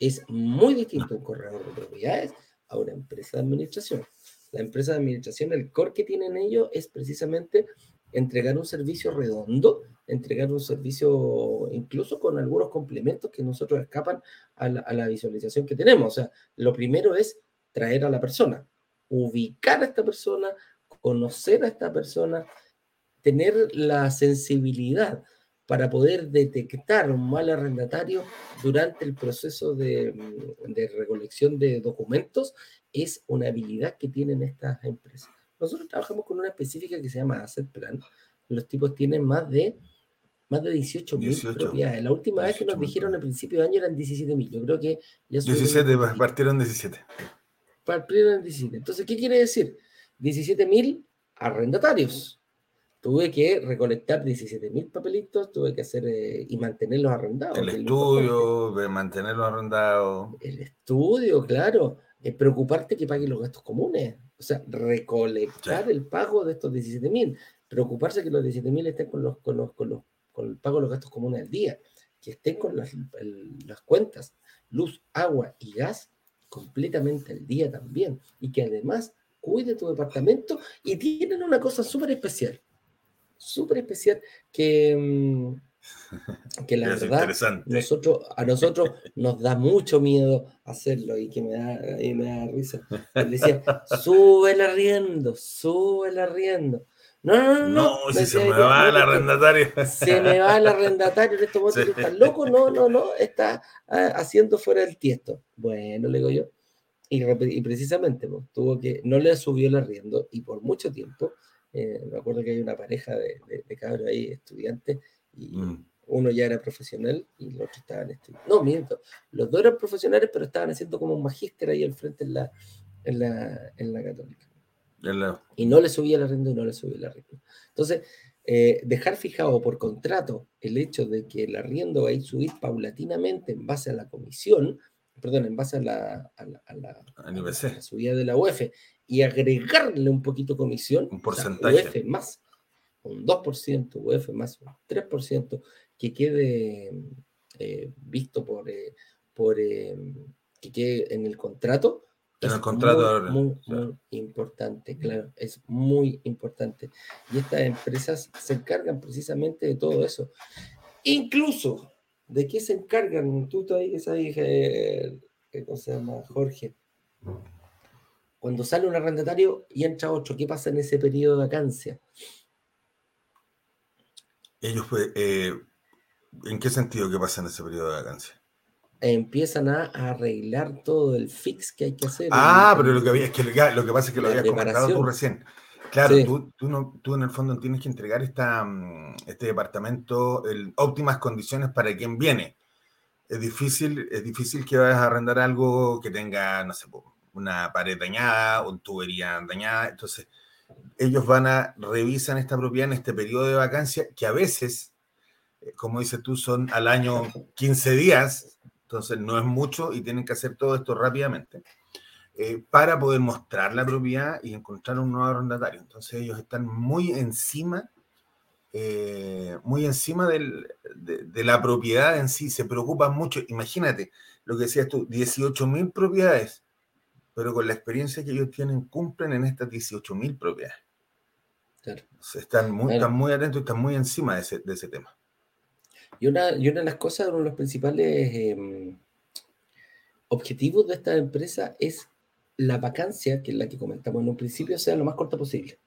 Es muy distinto un corredor de propiedades a una empresa de administración. La empresa de administración, el core que tienen ellos es precisamente entregar un servicio redondo, entregar un servicio incluso con algunos complementos que nosotros escapan a la, a la, visualización que tenemos. O sea, lo primero es traer a la persona, ubicar a esta persona, conocer a esta persona, tener la sensibilidad para poder detectar un mal arrendatario durante el proceso de, mm, de, recolección de documentos es una habilidad que tienen estas empresas. Nosotros trabajamos con una específica que se llama Asset Plan. Los tipos tienen más de más de 18 mil propiedades. La última vez que nos dijeron al principio de año eran 17 mil. Yo creo que ya 17, partieron 17. Partieron en 17. Entonces, ¿qué quiere decir? 17 mil arrendatarios tuve que recolectar 17 mil papelitos, tuve que hacer eh, y mantenerlos arrendados. El estudio, de mantenerlos arrendados. El estudio, claro. Eh, preocuparte que paguen los gastos comunes. O sea, recolectar el pago de estos 17 mil. Preocuparse que los 17 mil estén con, los, con, los, con, los, con el pago de los gastos comunes al día. Que estén con las, las cuentas, luz, agua y gas completamente al día también. Y que además cuide tu departamento y tienen una cosa súper especial súper especial que, mm, que la verdad nosotros, a nosotros nos da mucho miedo hacerlo y que me da, me da risa. Le decía, sube el arriendo, sube el arriendo. No, no, no, no. si se me va el arrendatario. Se me va el arrendatario en estos momentos. ¿Estás loco? No, no, no. Está ah, haciendo fuera el tiesto. Bueno, le digo yo. Y, y precisamente pues, tuvo que, no le subió el arriendo y por mucho tiempo eh, me acuerdo que hay una pareja de, de, cabros ahí, estudiantes, y mm. uno ya era profesional y los otros estaban estudiando. No, miento, los dos eran profesionales, pero estaban haciendo como un magíster ahí al frente en la, en la, en la católica. Y no le subía la renta y no le subía la renta. Entonces, eh, dejar fijado por contrato el hecho de que el arriendo va a ir subir paulatinamente en base a la comisión, perdón, en base a la, a la, a la subida de la UEF y agregarle un poquito comisión, un porcentaje. UF más un 2%, UF más un 3%, que quede eh, visto por, eh, por eh, que quede en el contrato. En el contrato muy, muy, importante, claro, es muy importante. Y estas empresas se encargan precisamente de todo eso. Incluso, ¿de qué se encargan? Tú todavía sabes, ¿cómo se llama? Jorge cuando sale un arrendatario y entra otro, ¿qué pasa en ese periodo de vacancia? Ellos, eh, ¿en qué sentido qué pasa en ese periodo de vacancia? Empiezan a arreglar todo el fix que hay que hacer. Ah, pero lo que, había, es que, lo que pasa es que lo habías comentado tú recién. Claro, tú, tú, no, tú, en el fondo tienes que entregar esta, mm, este departamento en óptimas condiciones para quien viene. Es difícil, es difícil que vayas a arrendar algo que tenga, no sé, una pared dañada o tubería dañada. Entonces, ellos van a revisan esta propiedad en este periodo de vacancia, que a veces, eh, como dices tú, son al año 15 días, entonces no es mucho y tienen que hacer todo esto rápidamente, eh, para poder mostrar la propiedad y encontrar un nuevo arrendatario. Entonces ellos están muy encima, eh, muy encima de, de, la propiedad en sí, se preocupan mucho. Imagínate lo que decías tú, 18 mil propiedades pero con la experiencia que ellos tienen, cumplen en estas 18.000 propiedades. Están, muy, están muy atentos están muy encima de ese, de ese tema. Y una, y una de las cosas, uno de los principales em, objetivos de esta empresa es la vacancia, que es la que comentamos en un principio, sea lo más corta posible.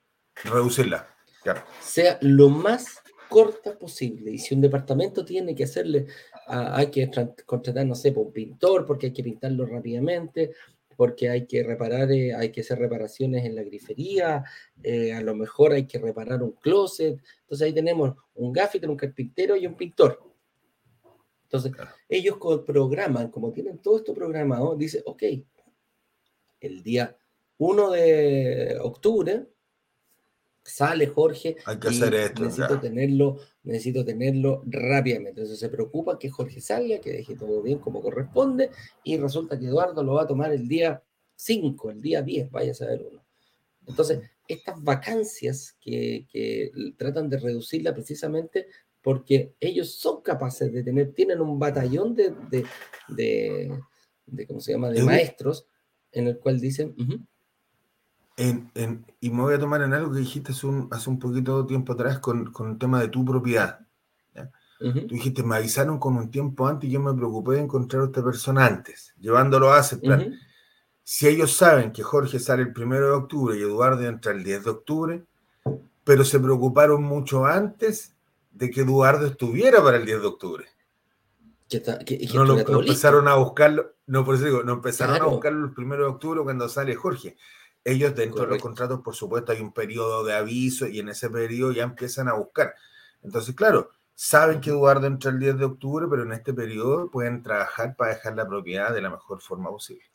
Reducirla, claro. Sea lo más corta posible. Y si un departamento tiene que hacerle, hay que contratar, no sé, pues, un pintor, porque hay que pintarlo rápidamente, porque hay que reparar, eh, hay que hacer reparaciones en la grifería, eh, a lo mejor hay que reparar un closet. Entonces ahí tenemos un gaffiter, un carpintero y un pintor. Entonces, ellos programan, como tienen todo esto programado, dice, ok, el día 1 de octubre sale Jorge. Hay que hacer esto. Necesito tenerlo, necesito tenerlo rápidamente. Entonces se preocupa que Jorge salga, que deje todo bien como corresponde, y resulta que Eduardo lo va a tomar el día 5, el día 10, vaya a saber uno. Entonces, estas vacancias que, que tratan de reducirla precisamente porque ellos son capaces de tener, tienen un batallón de, de, de, ¿cómo se llama?, de maestros en el cual dicen... en, y me voy a tomar en algo que dijiste hace un, hace un poquito tiempo atrás con, con el tema de tu propiedad. Tú dijiste, me avisaron con un tiempo antes y yo me preocupé de encontrar a esta persona antes, llevándolo a aceptar. Si ellos saben que Jorge sale el primero de octubre y Eduardo entra el 10 de octubre, pero se preocuparon mucho antes de que Eduardo estuviera para el 10 de octubre no, lo, empezaron a buscarlo, no por eso digo, no empezaron a buscarlo el primero de octubre cuando sale Jorge. Ellos dentro de los contratos, por supuesto, hay un periodo de aviso y en ese periodo ya empiezan a buscar. Entonces, claro, saben que Eduardo entra el 10 de octubre, pero en este periodo pueden trabajar para dejar la propiedad de la mejor forma posible.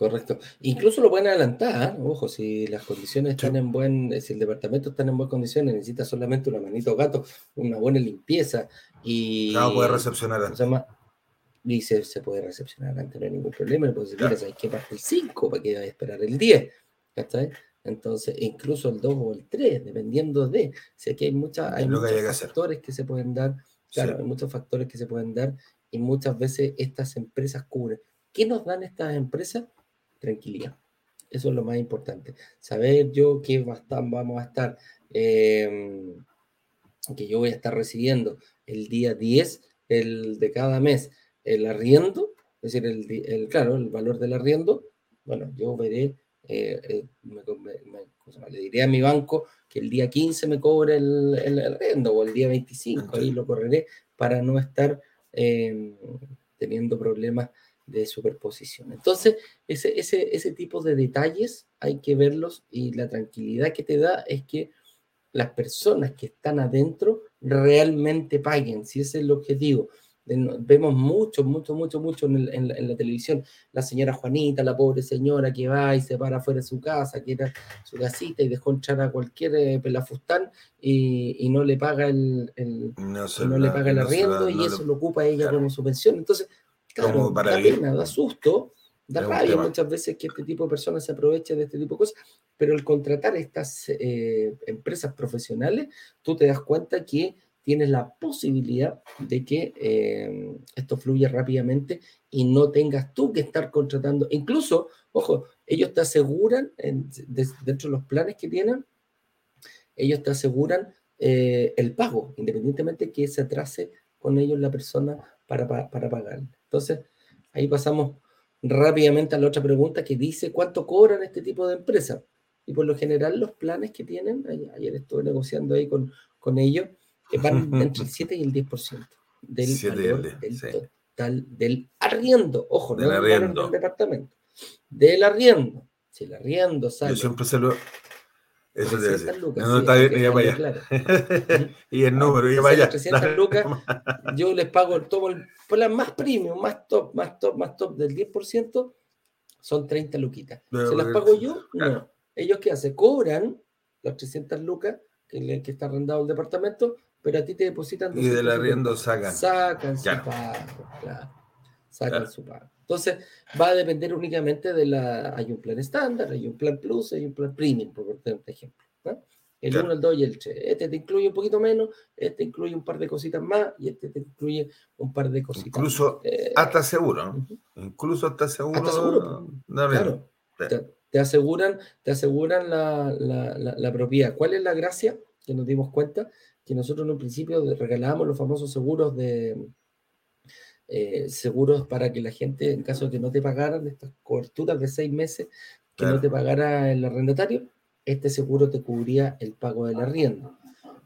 Correcto. Incluso lo pueden adelantar, ojo, si las condiciones están en buen, si el departamento está en buenas condiciones, necesita solamente una manito gato, una buena limpieza y... No, puede recepcionar antes. y se, se, puede recepcionar antes, no hay ningún problema, pues claro. hay que partir el 5 para que vaya a esperar el 10, Entonces, incluso el 2 o el 3, dependiendo de, si aquí hay, muchas, hay muchos factores que se pueden dar, claro, hay muchos factores que se pueden dar y muchas veces estas empresas cubren. ¿Qué nos dan estas empresas? tranquilidad. Eso es lo más importante. Saber yo que vamos a estar, em, que yo voy a estar recibiendo el día 10 el, de cada mes el arriendo, es decir, el, claro, el valor del arriendo, bueno, yo veré, eh, eh, le diré a mi banco que el día 15 me cobre el, el arriendo o el día 25, ahí lo correré para no estar em, teniendo problemas de superposición. Entonces, ese, ese, ese tipo de detalles hay que verlos y la tranquilidad que te da es que las personas que están adentro realmente paguen, si ese es el objetivo. Vemos mucho, mucho, mucho, mucho en, la, televisión la señora Juanita, la pobre señora que va y se para fuera de su casa, que era su casita y dejó entrar a cualquier eh, pelafustán y, y, no le paga el, no, le paga el arriendo y eso lo ocupa ella como su pensión. Entonces, Claro, da pena, da susto, da rabia muchas veces que este tipo de personas se aprovechen de este tipo de cosas, pero el contratar estas eh, empresas profesionales, tú te das cuenta que tienes la posibilidad de que eh, esto fluya rápidamente y no tengas tú que estar contratando. Incluso, ojo, ellos te aseguran, dentro de los planes que tienen, ellos te aseguran eh, el pago, independientemente que se atrase con ellos la persona para, para pagar. Entonces, ahí pasamos rápidamente a la otra pregunta que dice cuánto cobran este tipo de empresas. Y por lo general los planes que tienen, ayer estuve negociando ahí con, con ellos, que van [LAUGHS] entre el 7 y el 10% del valor del total del arriendo. Ojo, del no arriendo. del departamento. Del arriendo. Si el arriendo sale... Yo siempre se lo, eso debe ser. Lucas, no, está bien, ya vaya. Claro. [LAUGHS] y el número, ya vaya. 300 lucas, [LAUGHS] yo les pago, tomo el plan más premium, más top, más top, más top del 10%, son 30 luquitas. ¿Se las pago yo? No. Ellos qué hacen? Cobran las 300 lucas que, que está arrendado el departamento, pero a ti te depositan. Y del arriendo sacan. Sacan su pago, claro. Sacan su pago. Entonces, va a depender únicamente de la. Hay un plan estándar, hay un plan plus, hay un plan premium, por ejemplo. El 1, el 2 y el 3. Este te incluye un poquito menos, este incluye un par de cositas más y este te incluye un par de cositas Incluso eh, hasta seguro, ¿no? Incluso hasta seguro. Hasta seguro. claro. Te, aseguran, te aseguran la, la, la, propiedad. ¿Cuál es la gracia? Que nos dimos cuenta que nosotros en un principio regalábamos los famosos seguros de eh, seguros para que la gente, en caso de que no te pagaran estas coberturas de seis meses, que no te pagara el arrendatario, este seguro te cubría el pago del arriendo.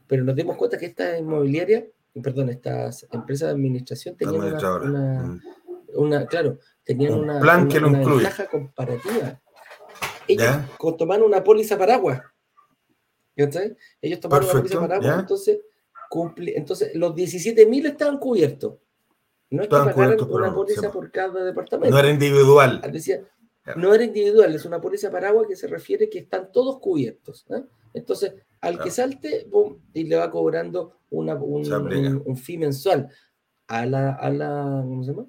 Pero nos dimos cuenta que esta inmobiliaria, perdón, estas empresas de administración tenían una, una, mm. claro, tenían una, plan que una, ventaja comparativa. Ellos tomaron una póliza paraguas. Ellos tomaron una póliza paraguas, entonces, cumple, entonces los 17.000 estaban cubiertos. No es que pagaran una póliza por cada departamento. No era individual. Decía, no era individual, es una póliza paraguas que se refiere que están todos cubiertos. ¿eh? Entonces, al que salte, boom, y le va cobrando una, un, un, fee mensual a la, a la, ¿cómo se llama?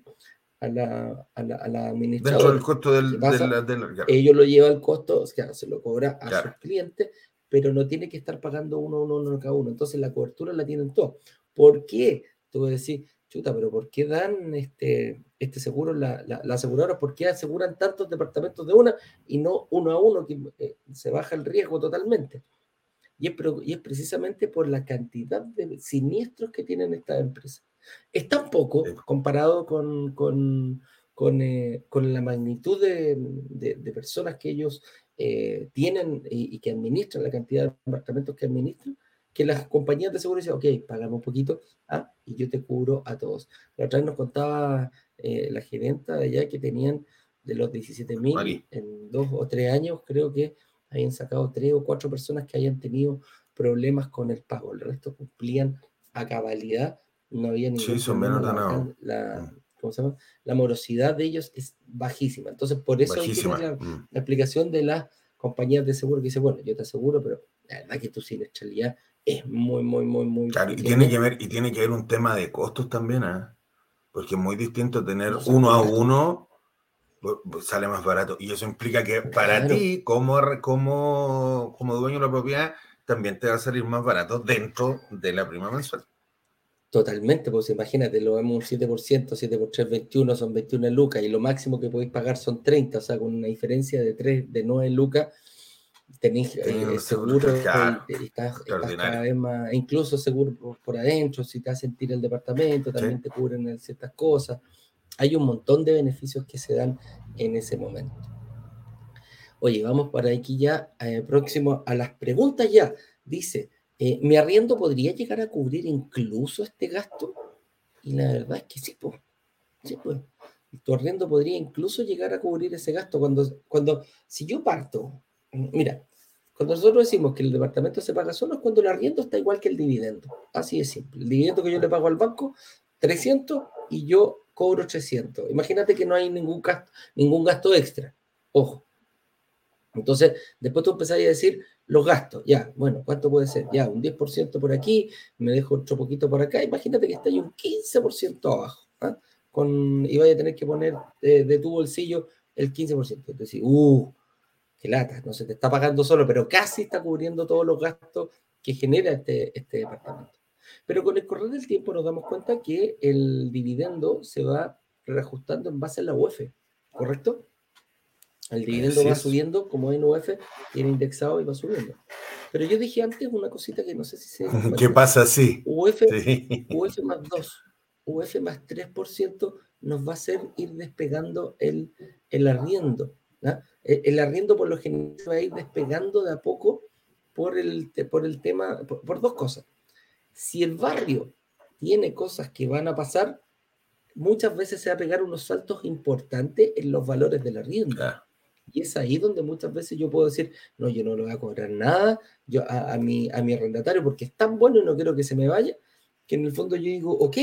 A la, a la, a la administradora. Dentro del costo del, del, Ellos lo lleva al costo, o sea, se lo cobra a sus clientes, pero no tiene que estar pagando uno, uno, uno cada uno. Entonces la cobertura la tienen todos. ¿Por qué? Tú decir, chuta, pero ¿por qué dan este, este seguro la, la, aseguradora? ¿Por qué aseguran tantos departamentos de una y no uno a uno que eh, se baja el riesgo totalmente? Y es, y es, precisamente por la cantidad de siniestros que tienen estas empresas. Es tan poco comparado con, con, con, eh, con la magnitud de, de, personas que ellos eh, tienen y, y, que administran, la cantidad de departamentos que administran, que las compañías de seguro dicen, ok, pagamos un poquito ¿ah? y yo te cubro a todos. La otra vez nos contaba eh, la gerenta de allá que tenían de los 17 mil en dos o tres años, creo que habían sacado tres o cuatro personas que hayan tenido problemas con el pago. El resto cumplían a cabalidad, no había ningún sí, son menos la, mm. ¿cómo se llama? la morosidad de ellos es bajísima. Entonces, por eso hay la, mm. la, explicación de las compañías de seguro que dice, bueno, yo te aseguro, pero la verdad que tu siniestralidad es muy, muy, muy, muy. Claro, y tiene, que ver, y tiene que ver un tema de costos también, ¿eh? porque es muy distinto tener uno a uno, sale más barato. Y eso implica que para ti, como, como, como dueño de la propiedad, también te va a salir más barato dentro de la prima mensual. Totalmente, pues imagínate, lo vemos un 7%, 7 por 3, 21, son 21 lucas, y lo máximo que podéis pagar son 30, o sea, con una diferencia de 3, de 9 lucas, tenéis eh, seguro, y, estás, cada vez más, incluso seguro por, adentro, si te hacen sentir el departamento, también te cubren ciertas cosas. Hay un montón de beneficios que se dan en ese momento. Oye, vamos para aquí ya, eh, próximo a las preguntas ya. Dice, eh, ¿mi arriendo podría llegar a cubrir incluso este gasto? Y la verdad es que sí, pues. Sí, pues. Tu arriendo podría incluso llegar a cubrir ese gasto cuando, cuando si yo parto Mira, cuando nosotros decimos que el departamento se paga solo es cuando el arriendo está igual que el dividendo. Así de simple. El dividendo que yo le pago al banco, 300 y yo cobro 300. Imagínate que no hay ningún gasto, ningún gasto extra. Ojo. Entonces, después tú empezás a decir los gastos. Ya, bueno, ¿cuánto puede ser? Ya, un 10% por aquí, me dejo otro poquito por acá. Imagínate que está ahí un 15% abajo. ¿ah? Con, y vaya a tener que poner de, tu bolsillo el 15%. Entonces, uh, lata, no se te está pagando solo, pero casi está cubriendo todos los gastos que genera este, este departamento. Pero con el correr del tiempo nos damos cuenta que el dividendo se va reajustando en base a la UF, ¿correcto? El dividendo va subiendo como en UF, tiene indexado y va subiendo. Pero yo dije antes una cosita que no sé si se... [LAUGHS] ¿Qué pasa así? UF, UF más 2, UF más 3% nos va a hacer ir despegando el, el arriendo. Eh, el arriendo por lo general se va a ir despegando de a poco por el, por el tema, por, dos cosas. Si el barrio tiene cosas que van a pasar, muchas veces se va a pegar unos saltos importantes en los valores del arriendo. Y es ahí donde muchas veces yo puedo decir, no, yo no le voy a cobrar nada yo, a, mi, a mi arrendatario porque es tan bueno y no quiero que se me vaya, que en el fondo yo digo, ok,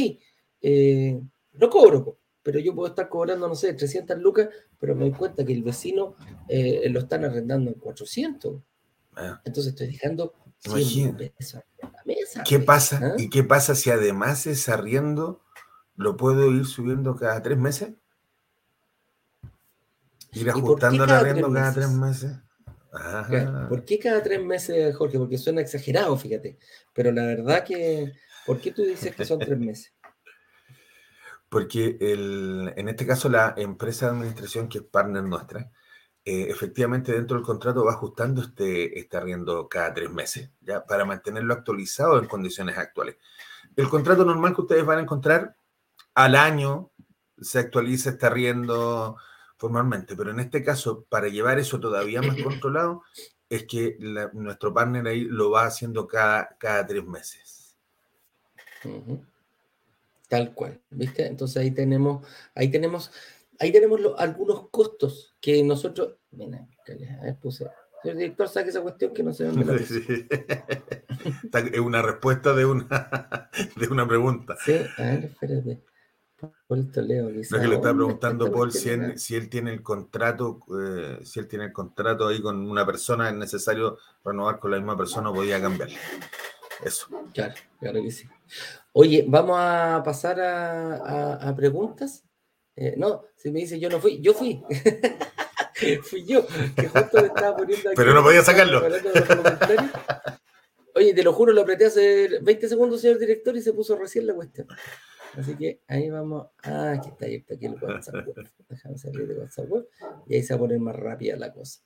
eh, no cobro pero yo puedo estar cobrando, no sé, 300 lucas, pero me doy cuenta que el vecino eh, lo están arrendando en 400. Ah. Entonces estoy dejando 100 pesos en la mesa. ¿Qué pasa? ¿Ah? ¿Y qué pasa si además ese arriendo lo puedo ir subiendo cada tres meses? Ir ajustando el arriendo cada tres meses. ¿Por qué cada tres meses, Jorge? Porque suena exagerado, fíjate. Pero la verdad que, ¿por qué tú dices que son tres meses? Porque el, en este caso la empresa de administración, que es partner nuestra, eh, efectivamente dentro del contrato va ajustando este, este arriendo cada tres meses, ya para mantenerlo actualizado en condiciones actuales. El contrato normal que ustedes van a encontrar al año, se actualiza, está riendo formalmente. Pero en este caso, para llevar eso todavía más [CLEARS THROAT] controlado, es que nuestro partner ahí lo va haciendo cada, cada tres meses. Tal cual, ¿viste? Entonces ahí tenemos, ahí tenemos, ahí tenemos algunos costos que nosotros. Mira, a ver, puse. Señor director, saque esa cuestión que no [LAUGHS] se ve. es una respuesta de una, [LAUGHS] de una pregunta. Sí, a ver, espérate. Paul Toledo, no es que le está preguntando Paul si él, si él, tiene el contrato, eh, si él tiene el contrato ahí con una persona, es necesario renovar con la misma persona o podía cambiarle. Eso. Claro, claro que sí. Oye, vamos a pasar a, preguntas. Eh, no, si me dice yo no fui, yo fui. [LAUGHS] fui yo, que justo me estaba poniendo aquí. Pero no podía sacarlo. Oye, te lo juro, lo apreté hace 20 segundos, señor director, y se puso recién la cuestión. Así que ahí vamos. Ah, aquí está abierto aquí el WhatsApp Déjame salir de WhatsApp Y ahí se va a poner más rápida la cosa.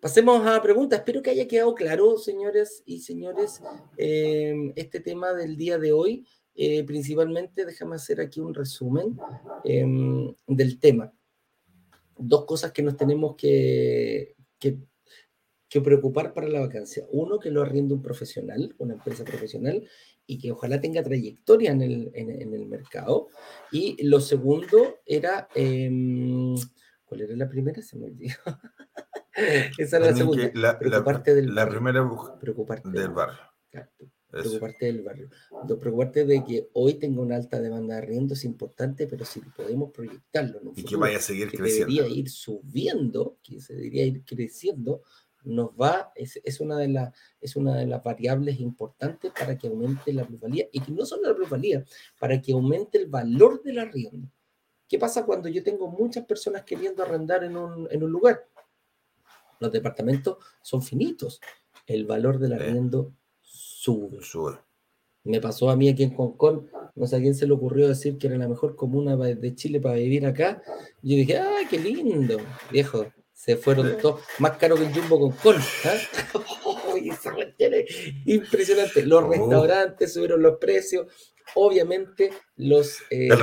Pasemos a preguntas. Espero que haya quedado claro, señores y señores, eh, este tema del día de hoy. Eh, principalmente, déjame hacer aquí un resumen em, del tema. Dos cosas que nos tenemos que, que, preocupar para la vacancia. Uno, que lo arriende un profesional, una empresa profesional, y que ojalá tenga trayectoria en el, en, el mercado. Y lo segundo era, em, ¿cuál era la primera? Se me olvidó. [LAUGHS] [LAUGHS] Esa era la segunda. La, preocuparte del la primera preocuparte del barrio. preocuparte del barrio. Preocuparte de que hoy tenga una alta demanda de arriendo es importante, pero si podemos proyectarlo y que vaya a seguir que creciendo. Debería ir subiendo, que se debería ir creciendo, nos va, es, es, una de las, es una de las variables importantes para que aumente la plusvalía y que no solo la plusvalía, para que aumente el valor del arriendo. ¿Qué pasa cuando yo tengo muchas personas queriendo arrendar en un, en un lugar? Los departamentos son finitos. El valor del arriendo sube. sube. Me pasó a mí aquí en Hong Kong, no sé a quién se le ocurrió decir que era la mejor comuna de Chile para vivir acá. yo dije, ¡ay, qué lindo! Viejo, se fueron todos, más caro que el Jumbo con [LAUGHS] Col. impresionante. Los oh. restaurantes subieron los precios. Obviamente, los. Eh, el,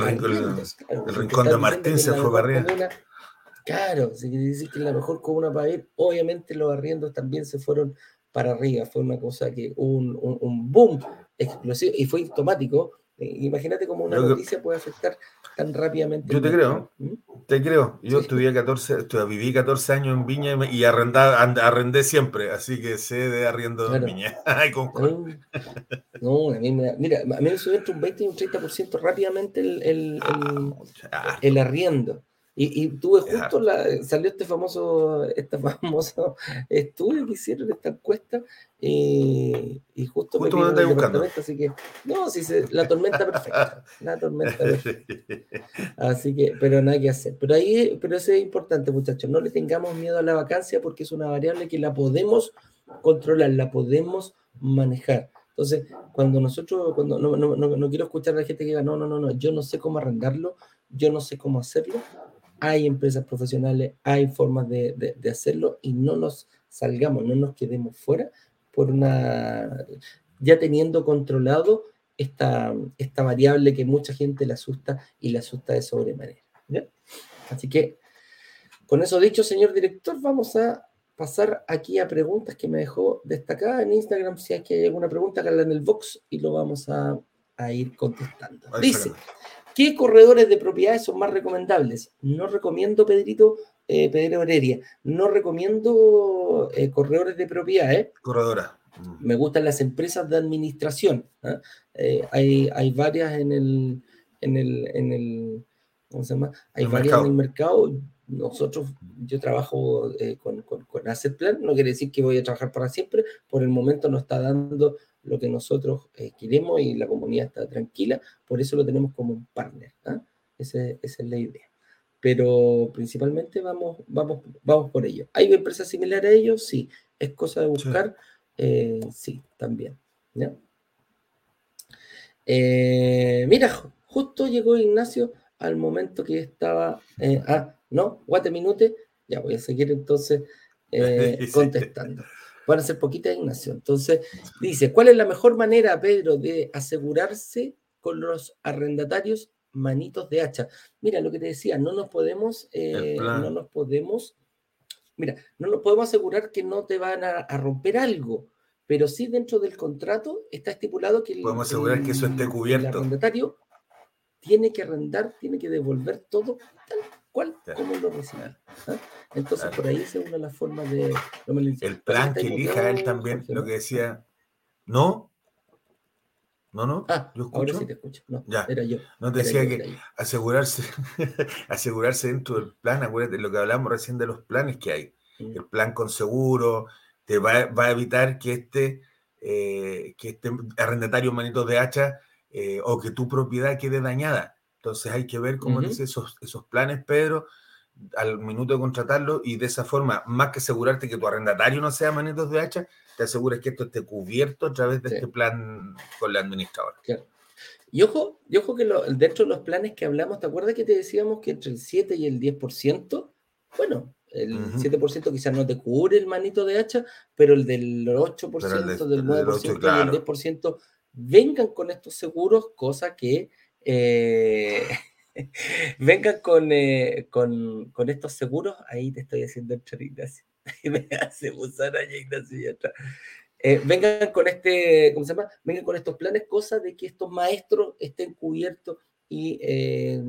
rincón, de Martín se fue para arriba. Claro, si decir que es la mejor comuna para ir, obviamente los arriendos también se fueron para arriba. Fue una cosa que un, un, boom explosivo y fue automático. Eh, imagínate cómo una noticia puede afectar tan rápidamente. Yo te creo, ¿Mm? te creo. Yo estudié 14, viví 14 años en Viña y arrendé siempre, así que sé de arriendo en Viña. [LAUGHS] no, a mí me, mira, a mí me subió entre un 20 y un 30% rápidamente el, el, ah, el arriendo. Y, tuve justo, la, salió este famoso, este [LAUGHS] famoso estudio que hicieron, esta encuesta, y, justo, justo me, buscando. así que, no, si se, la tormenta perfecta, la tormenta perfecta. [LAUGHS] Así que, pero nada que hacer. Pero ahí, pero eso es importante, muchachos, no le tengamos miedo a la vacancia porque es una variable que la podemos controlar, la podemos manejar. Entonces, cuando nosotros, cuando no, no, no, no quiero escuchar a la gente que diga, no, no, no, no, yo no sé cómo arrendarlo, yo no sé cómo hacerlo, hay empresas profesionales, hay formas de, hacerlo y no nos salgamos, no nos quedemos fuera por una, ya teniendo controlado esta, esta variable que mucha gente le asusta y le asusta de sobremanera. Así que, con eso dicho, señor director, vamos a pasar aquí a preguntas que me dejó destacada en Instagram. Si hay, que hay alguna pregunta, háganla en el box y lo vamos a, ir contestando. Dice, ¿Qué corredores de propiedades son más recomendables? No recomiendo, Pedrito, eh, Pedro Heredia, no recomiendo eh, corredores de propiedades. Corredora. Mm. Me gustan las empresas de administración. ¿ah? Eh, hay, hay varias en el, en el, en el, ¿cómo se llama? Hay varias en el mercado. Nosotros, yo trabajo con, con, con Asset Plan, no quiere decir que voy a trabajar para siempre, por el momento no está dando lo que nosotros eh, queremos y la comunidad está tranquila, por eso lo tenemos como un partner. ¿ah? esa es la idea. Pero principalmente vamos, vamos, vamos por ello. ¿Hay empresas similares a ellos? Sí. ¿Es cosa de buscar? Sí, eh, también. Eh, mira, justo llegó Ignacio al momento que estaba. ah, no, guate minute. Ya voy a seguir entonces [LAUGHS] contestando. Van a ser poquitas, Ignacio. Entonces, dice, ¿cuál es la mejor manera, Pedro, de asegurarse con los arrendatarios manitos de hacha. Mira, lo que te decía, no nos podemos, eh, no nos podemos, mira, no nos podemos asegurar que no te van a, romper algo, pero sí dentro del contrato está estipulado que el, podemos asegurar que eso esté cubierto. El arrendatario tiene que arrendar, tiene que devolver todo tal cual como lo recibe. ¿ah? Entonces, por ahí se una de las formas de... El plan que elija él también, lo que decía, no, no, no. Ah, yo escucho. Ahora sí te escucho. No, ya. era yo. No te decía que asegurarse, [LAUGHS] asegurarse dentro del plan, acuérdate lo que hablamos recién de los planes que hay. Mm. El plan con seguro te va, va a evitar que este, eh, que este arrendatario manitos de hacha eh, o que tu propiedad quede dañada. Entonces hay que ver cómo dice esos, esos planes, Pedro, al minuto de contratarlo y de esa forma, más que asegurarte que tu arrendatario no sea manitos de hacha, te aseguras que esto esté cubierto a través de este plan con la administradora. Y ojo, y ojo que dentro de los planes que hablamos, ¿te acuerdas que te decíamos que entre el 7 y el 10%? Bueno, el 7% quizás no te cubre el manito de hacha, pero el del 8%, del 9% y el 10% vengan con estos seguros, cosa que eh, [LAUGHS] vengan con, eh, con, con, estos seguros. Ahí te estoy haciendo el Ignacio. [LAUGHS] me hace usar a Ignacio eh, vengan con este, ¿cómo se llama? Vengan con estos planes, cosa de que estos maestros estén cubiertos y eh,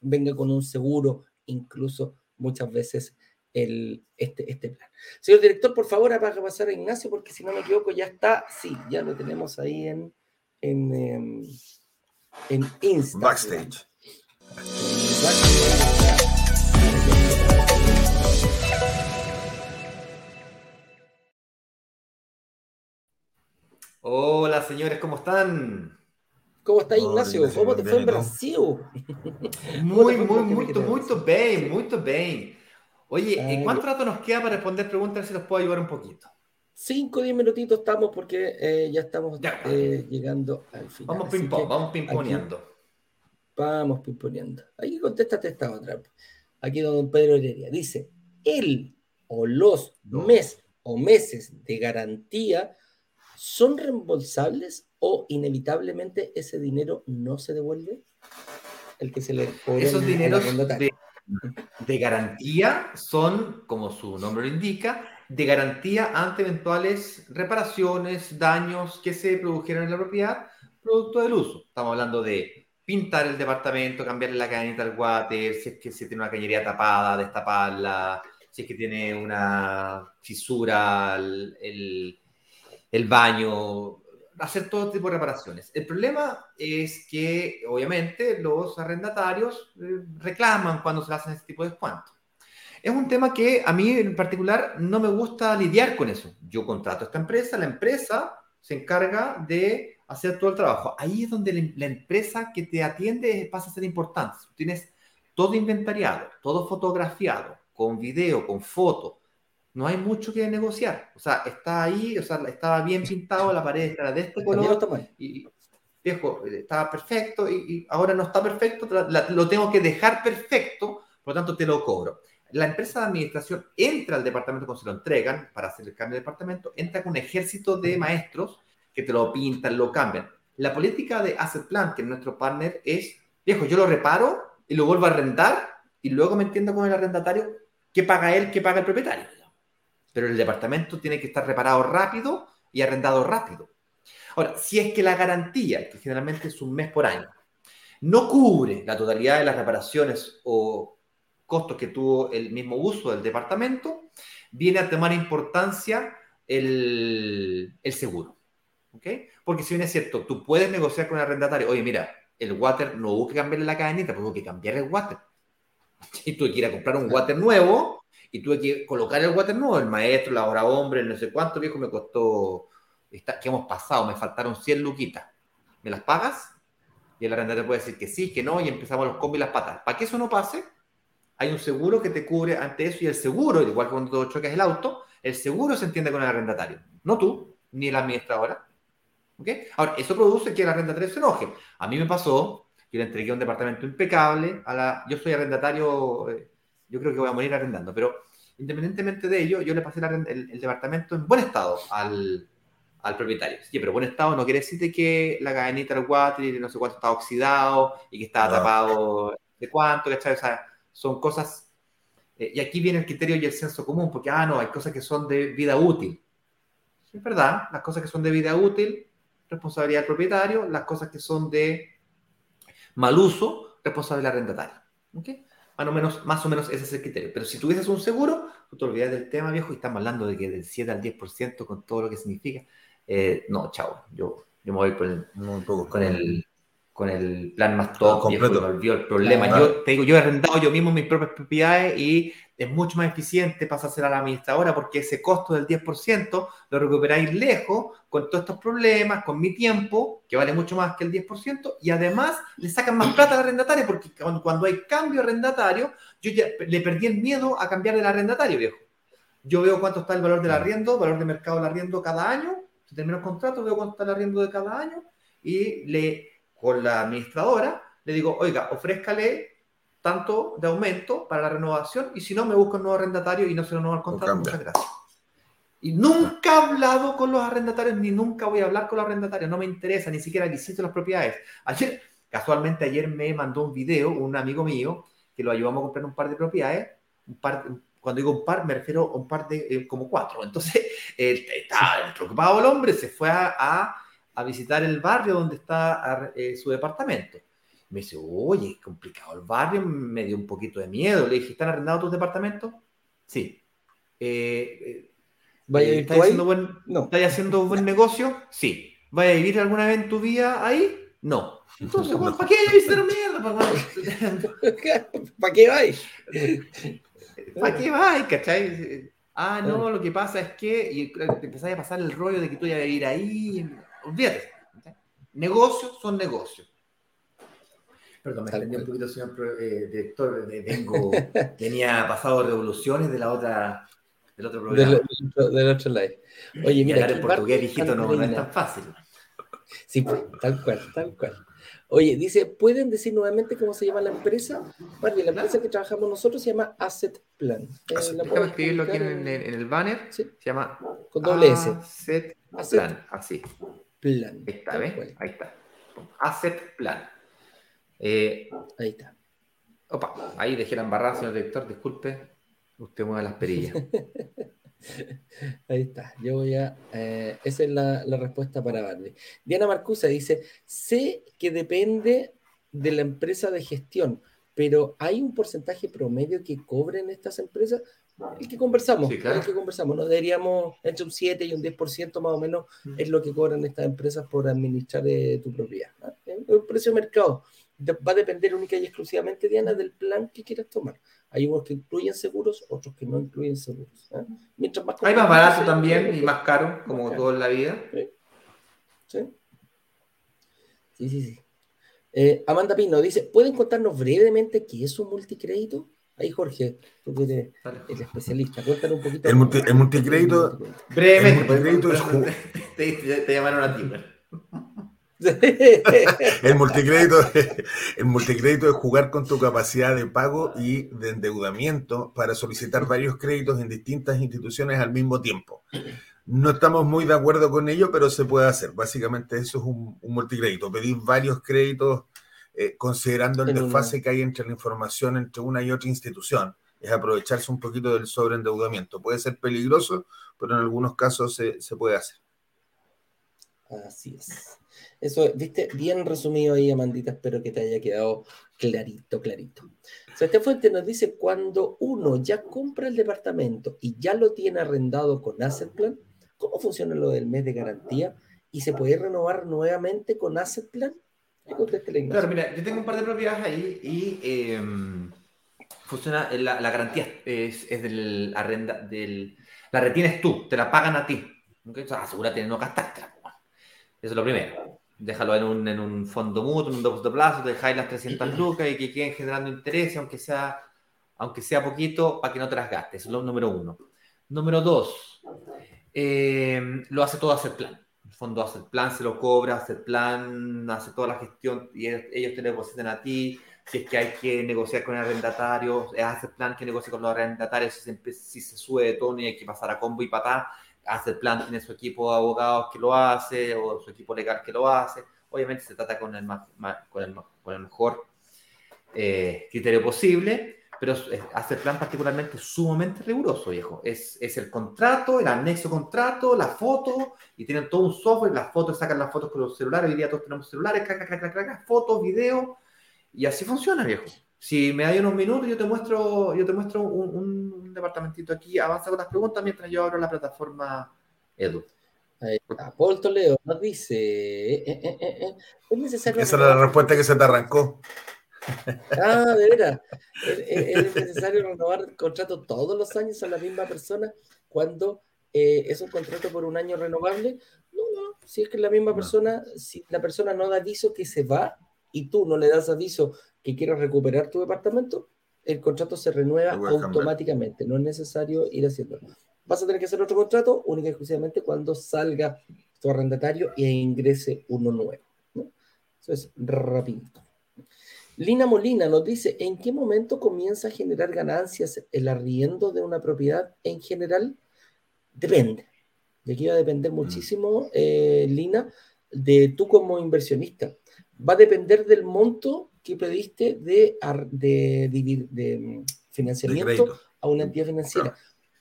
venga con un seguro, incluso muchas veces el, este, este plan. Señor director, por favor, apaga pasar a Ignacio, porque si no me equivoco, ya está, sí, ya lo tenemos ahí en, en, em, en, Instagram. Backstage. Hola señores, ¿cómo están? ¿Cómo está Ignacio? ¿Cómo te [LAUGHS] fue en Brasil? Muy, muy, muy, muy bien, muy bien. Oye, ¿en ¿cuánto rato nos queda para responder preguntas? Si los puedo ayudar un poquito. Cinco o diez minutitos estamos porque eh, ya estamos eh, llegando al final. Vamos ping vamos pimponeando. Vamos pimponeando. Aquí contéstate esta otra. Aquí don Pedro Heredia. Dice, él o los mes o meses de garantía ¿son reembolsables o inevitablemente ese dinero no se devuelve? El que se le Esos dineros de, garantía son, como su nombre lo indica, de garantía ante eventuales reparaciones, daños que se produjeron en la propiedad, producto del uso. Estamos hablando de pintar el departamento, cambiarle la cadenita al water, si es que tiene una cañería tapada, destaparla, si es que tiene una fisura, el el baño, hacer todo tipo de reparaciones. El problema es que, obviamente, los arrendatarios eh, reclaman cuando se hacen este tipo de descuentos. Es un tema que a mí en particular no me gusta lidiar con eso. Yo contrato a esta empresa, la empresa se encarga de hacer todo el trabajo. Ahí es donde la, empresa que te atiende pasa a ser importante. Tienes todo inventariado, todo fotografiado, con video, con foto, no hay mucho que negociar. O sea, está ahí, o sea, estaba bien pintado, la pared estaba de este [LAUGHS] color, y viejo, estaba perfecto, y, ahora no está perfecto, lo tengo que dejar perfecto, por lo tanto te lo cobro. La empresa de administración entra al departamento cuando se lo entregan para hacer el cambio de departamento, entra con un ejército de maestros que te lo pintan, lo cambian. La política de Asset Plan, que es nuestro partner, es, viejo, yo lo reparo y lo vuelvo a arrendar y luego me entiendo con el arrendatario qué paga él, qué paga el propietario pero el departamento tiene que estar reparado rápido y arrendado rápido. Ahora, si es que la garantía, que generalmente es un mes por año, no cubre la totalidad de las reparaciones o costos que tuvo el mismo uso del departamento, viene a tomar importancia el, seguro. Porque si bien es cierto, tú puedes negociar con el arrendatario, oye, mira, el water no hubo que cambiarle la cadenita, pero hubo que cambiar el water. [LAUGHS] Y tú quieres comprar un water nuevo, y tuve que colocar el water nuevo, el maestro, la hora hombre, no sé cuánto viejo me costó, que hemos pasado, me faltaron 100 luquitas. ¿Me las pagas? Y el arrendatario puede decir que sí, que no, y empezamos los combos y las patas. Para que eso no pase, hay un seguro que te cubre ante eso y el seguro, igual que cuando chocas el auto, el seguro se entiende con el arrendatario, no tú, ni la administradora. ¿Ok? Ahora, eso produce que el arrendatario se enoje. A mí me pasó, que le entregué un departamento impecable, a la, yo soy arrendatario... Eh, yo creo que voy a morir arrendando. Pero independientemente de ello, yo le pasé el, departamento en buen estado al, al propietario. Sí, pero buen estado no quiere decir que la cadenita del water y no sé cuánto está oxidado y que está tapado de cuánto, ¿cachai? O sea, son cosas... Eh, y aquí viene el criterio y el senso común, porque, ah, no, hay cosas que son de vida útil. Es verdad, las cosas que son de vida útil, responsabilidad del propietario, las cosas que son de mal uso, responsabilidad del arrendatario. ¿Ok? Más o, menos, más o menos ese es el criterio. Pero si tuvieses un seguro, tú te olvidas del tema, viejo, y estamos hablando de que del 7 al 10% con todo lo que significa. Eh, no, chao, yo, yo me voy con el, con el, con el plan más top, me olvidó el problema. Yo te digo, yo he arrendado yo mismo mis propias propiedades y es mucho más eficiente pasar a la administradora porque ese costo del 10% lo recuperáis lejos con todos estos problemas, con mi tiempo, que vale mucho más que el 10%, y además le sacan más plata al arrendatario porque cuando, hay cambio arrendatario, yo ya le perdí el miedo a cambiar del arrendatario, viejo. Yo veo cuánto está el valor del arriendo, valor de mercado del arriendo cada año, se termina el contrato, veo cuánto está el arriendo de cada año y le, con la administradora, le digo, oiga, ofrézcale tanto de aumento para la renovación y si no, me busco un nuevo arrendatario y no se renueva el contrato. Muchas gracias. Y nunca he hablado con los arrendatarios ni nunca voy a hablar con los arrendatarios. No me interesa, ni siquiera visito las propiedades. Ayer, casualmente, ayer me mandó un video un amigo mío que lo ayudamos a comprar un par de propiedades. Un par, cuando digo un par, me refiero a un par de eh, como cuatro. Entonces, [LAUGHS] estaba preocupado el hombre, se fue a, a, visitar el barrio donde está eh, su departamento me dice, oye, es complicado el barrio, me dio un poquito de miedo. Le dije, ¿están arrendados tus departamentos? Sí. Eh, eh ¿Vaya eh, ¿Estás haciendo, buen, no. haciendo buen negocio? Sí. ¿Vaya a vivir alguna vez en tu vida ahí? No. Entonces, [LAUGHS] ¿para qué visitar mierda? [LAUGHS] ¿Para qué vais? [LAUGHS] ¿Para qué vais? ¿Cachai? Ah, no, lo que pasa es que y te empezás a pasar el rollo de que tú ya vas a vivir ahí. Olvídate. Negocios son negocios. Perdón, me extendí un poquito, señor eh, director. Vengo, [LAUGHS] tenía pasado revoluciones de la otra, del otro programa. Del, otro live. Oye, mira. el portugués, hijito, no, es tan fácil. Sí, pues, tal cual, tal cual. Oye, dice, ¿pueden decir nuevamente cómo se llama la empresa? Barbie, la empresa que trabajamos nosotros se llama Asset Plan. Eh, déjame escribirlo aquí en el, en el banner. ¿Sí? Se llama Con doble S. Asset, Plan, así. Plan. Ahí está, ¿ves? Ahí está. Asset Plan. Eh, ahí está. Opa, ahí dejé la embarrada, señor director, disculpe. Usted mueve las perillas. [LAUGHS] Ahí está. Yo voy a. Eh, esa es la, respuesta para Barbie. Diana Marcusa dice: Sé que depende de la empresa de gestión, pero ¿hay un porcentaje promedio que cobren estas empresas? El que conversamos, el que conversamos. No deberíamos entre un 7 y un 10% más o menos mm. es lo que cobran estas empresas por administrar eh, tu propiedad. El precio de mercado va a depender única y exclusivamente, Diana, del plan que quieras tomar. Hay unos que incluyen seguros, otros que no incluyen seguros. ¿eh? Mientras más Hay más barato también y más caro, como todo en la vida. Sí, sí, sí. sí, eh, Amanda Pino dice, ¿pueden contarnos brevemente qué es un multicrédito? Ahí, Jorge, tú eres el especialista. Cuéntanos un poquito. El, multicrédito. Brevemente. El multicrédito es... [LAUGHS] te, te, llamaron a ti. [LAUGHS] el, multicrédito, el multicrédito es jugar con tu capacidad de pago y de endeudamiento para solicitar varios créditos en distintas instituciones al mismo tiempo. No estamos muy de acuerdo con ello, pero se puede hacer. Básicamente eso es un, multicrédito. Pedir varios créditos eh, considerando el desfase que hay entre la información entre una y otra institución. Es aprovecharse un poquito del sobreendeudamiento. Puede ser peligroso, pero en algunos casos se, se puede hacer. Así es. Eso, viste, bien resumido ahí, Amandita, espero que te haya quedado clarito, clarito. esta Fuente nos dice, cuando uno ya compra el departamento y ya lo tiene arrendado con Asset Plan, ¿cómo funciona lo del mes de garantía? ¿Y se puede renovar nuevamente con Asset Plan? Claro, mira, yo tengo un par de propiedades ahí y em, funciona, la, la, garantía es, es del arrenda, del, la retienes tú, te la pagan a ti. ¿okay? O sea, asegúrate de no gastártela. Eso es lo primero. Déjalo en un, en un fondo mutuo, en un depósito de plazo, dejáis las 300 lucas y que queden generando interés, aunque sea, aunque sea poquito, para que no te las gastes. Eso es lo número uno. Número dos, eh, lo hace todo hacer plan. Fondo hace el plan, se lo cobra, hace el plan, hace toda la gestión y ellos te depositan a ti. Si es que hay que negociar con el arrendatario, hace el plan que negocia con los arrendatarios. Si se, si se sube de tono y hay que pasar a combo y patá, hace el plan, tiene su equipo de abogados que lo hace o su equipo legal que lo hace. Obviamente se trata con el, el, con el mejor eh, criterio posible, pero hace el plan particularmente sumamente riguroso, viejo. Es, es el contrato, el anexo contrato, la foto, y tienen todo un software, las fotos, sacan las fotos con los celulares, hoy día todos tenemos celulares, fotos, videos, y así funciona, viejo. Si me da unos minutos, yo te muestro, yo te muestro un, un, departamentito aquí, avanza con las preguntas mientras yo abro la plataforma Edu. Paul Toledo nos dice, eh, eh, eh, ¿es necesario... Esa era la respuesta que se te arrancó. Ah, de veras. ¿Es necesario renovar el contrato todos los años a la misma persona cuando eh, es un contrato por un año renovable? No, no. Si es que la misma persona, si la persona no da aviso que se va y tú no le das aviso que quieres recuperar tu departamento, el contrato se renueva automáticamente. No es necesario ir haciéndolo. Vas a tener que hacer otro contrato única y exclusivamente cuando salga tu arrendatario e ingrese uno nuevo. Eso es rapidito. Lina Molina nos dice, ¿en qué momento comienza a generar ganancias el arriendo de una propiedad en general? Depende. De aquí va a depender mm. muchísimo, eh, Lina, de tú como inversionista. Va a depender del monto que pediste de, de, de, mm, financiamiento a una entidad financiera.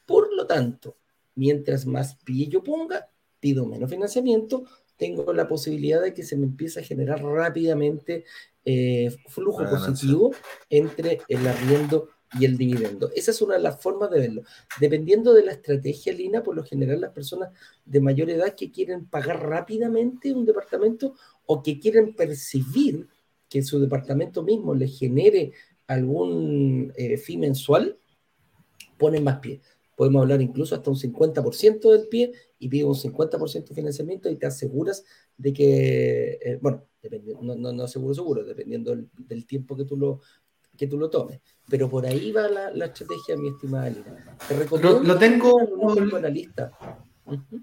Por lo tanto, mientras más pie yo ponga, pido menos financiamiento, tengo la posibilidad de que se me empiece a generar rápidamente eh, flujo positivo entre el arriendo y el dividendo. Esa es una de las formas de verlo. Dependiendo de la estrategia, Lina, por lo general las personas de mayor edad que quieren pagar rápidamente un departamento o que quieren percibir que su departamento mismo le genere algún eh, fin mensual, ponen más pie. Podemos hablar incluso hasta un 50% del pie y pide un 50% de financiamiento y te aseguras de que, eh, bueno, no, no, no, seguro seguro, dependiendo del, tiempo que tú lo que tú lo tomes. Pero por ahí va la, la estrategia, mi estimada Lina. Te recomiendo lo, tengo en la lista.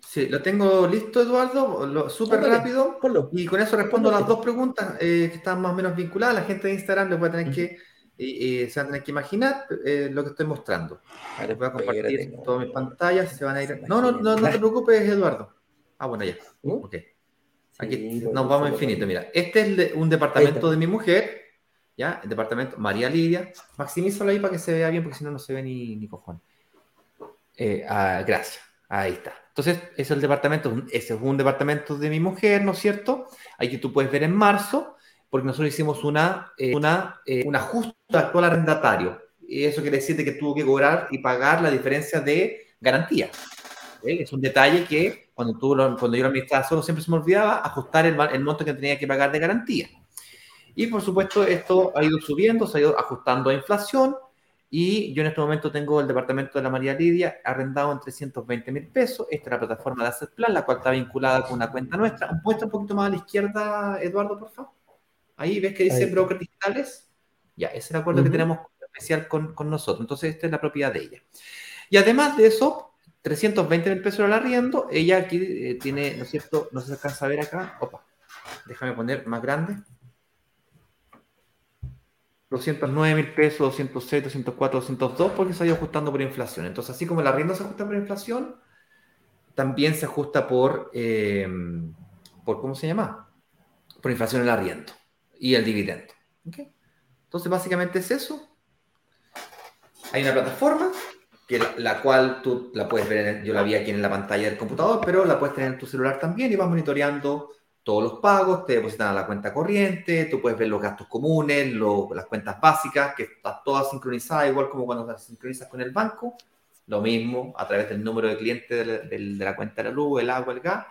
Sí, lo tengo listo, Eduardo, súper rápido. Y con eso respondo las dos preguntas eh, que están más o menos vinculadas. La gente de Instagram les va a tener que, se va a tener que imaginar eh, lo que estoy mostrando. Les voy a compartir todas mis pantallas. Se van a ir. No, no, no, no te preocupes, Eduardo. Ah, bueno, ya. ¿Mm? Ok. Aquí nos vamos infinito. Mira, este es un departamento de mi mujer, ¿ya? El departamento María Lidia. Maximízalo ahí para que se vea bien, porque si no, no se ve ni, ni cojón. Eh, ah, gracias. Ahí está. Entonces, ese es el departamento, ese es un departamento de mi mujer, ¿no es cierto? Ahí que tú puedes ver en marzo, porque nosotros hicimos una, eh, una, eh, un ajuste actual arrendatario. Y eso quiere decir que tuvo que cobrar y pagar la diferencia de garantía. Es un detalle que cuando, tú cuando yo lo administraba solo siempre se me olvidaba ajustar el, el monto que tenía que pagar de garantía. Y por supuesto esto ha ido subiendo, se ha ido ajustando a inflación y yo en este momento tengo el departamento de la María Lidia arrendado en 320 mil pesos. Esta es la plataforma de Asset Plan, la cual está vinculada con una cuenta nuestra. Muestra un poquito más a la izquierda, Eduardo, por favor. Ahí ves que dice brokers digitales. Ya, ese es el acuerdo que tenemos especial con, con nosotros. Entonces, esta es la propiedad de ella. Y además de eso, 320 mil pesos al arriendo. Ella aquí eh, tiene, ¿no es cierto? No se alcanza a ver acá. Opa, déjame poner más grande. 209 mil pesos, 206, 204, 202, porque se ha ido ajustando por inflación. Entonces, así como el arriendo se ajusta por inflación, también se ajusta por, eh, por ¿cómo se llama? Por inflación el arriendo y el dividendo. Entonces, básicamente es eso. Hay una plataforma la, cual tú la puedes ver, yo la vi aquí en la pantalla del computador, pero la puedes tener en tu celular también y vas monitoreando todos los pagos, te depositan a la cuenta corriente, tú puedes ver los gastos comunes, las cuentas básicas, que está toda sincronizada, igual como cuando te sincronizas con el banco, lo mismo a través del número de clientes de de la cuenta de la luz, el agua, el gas.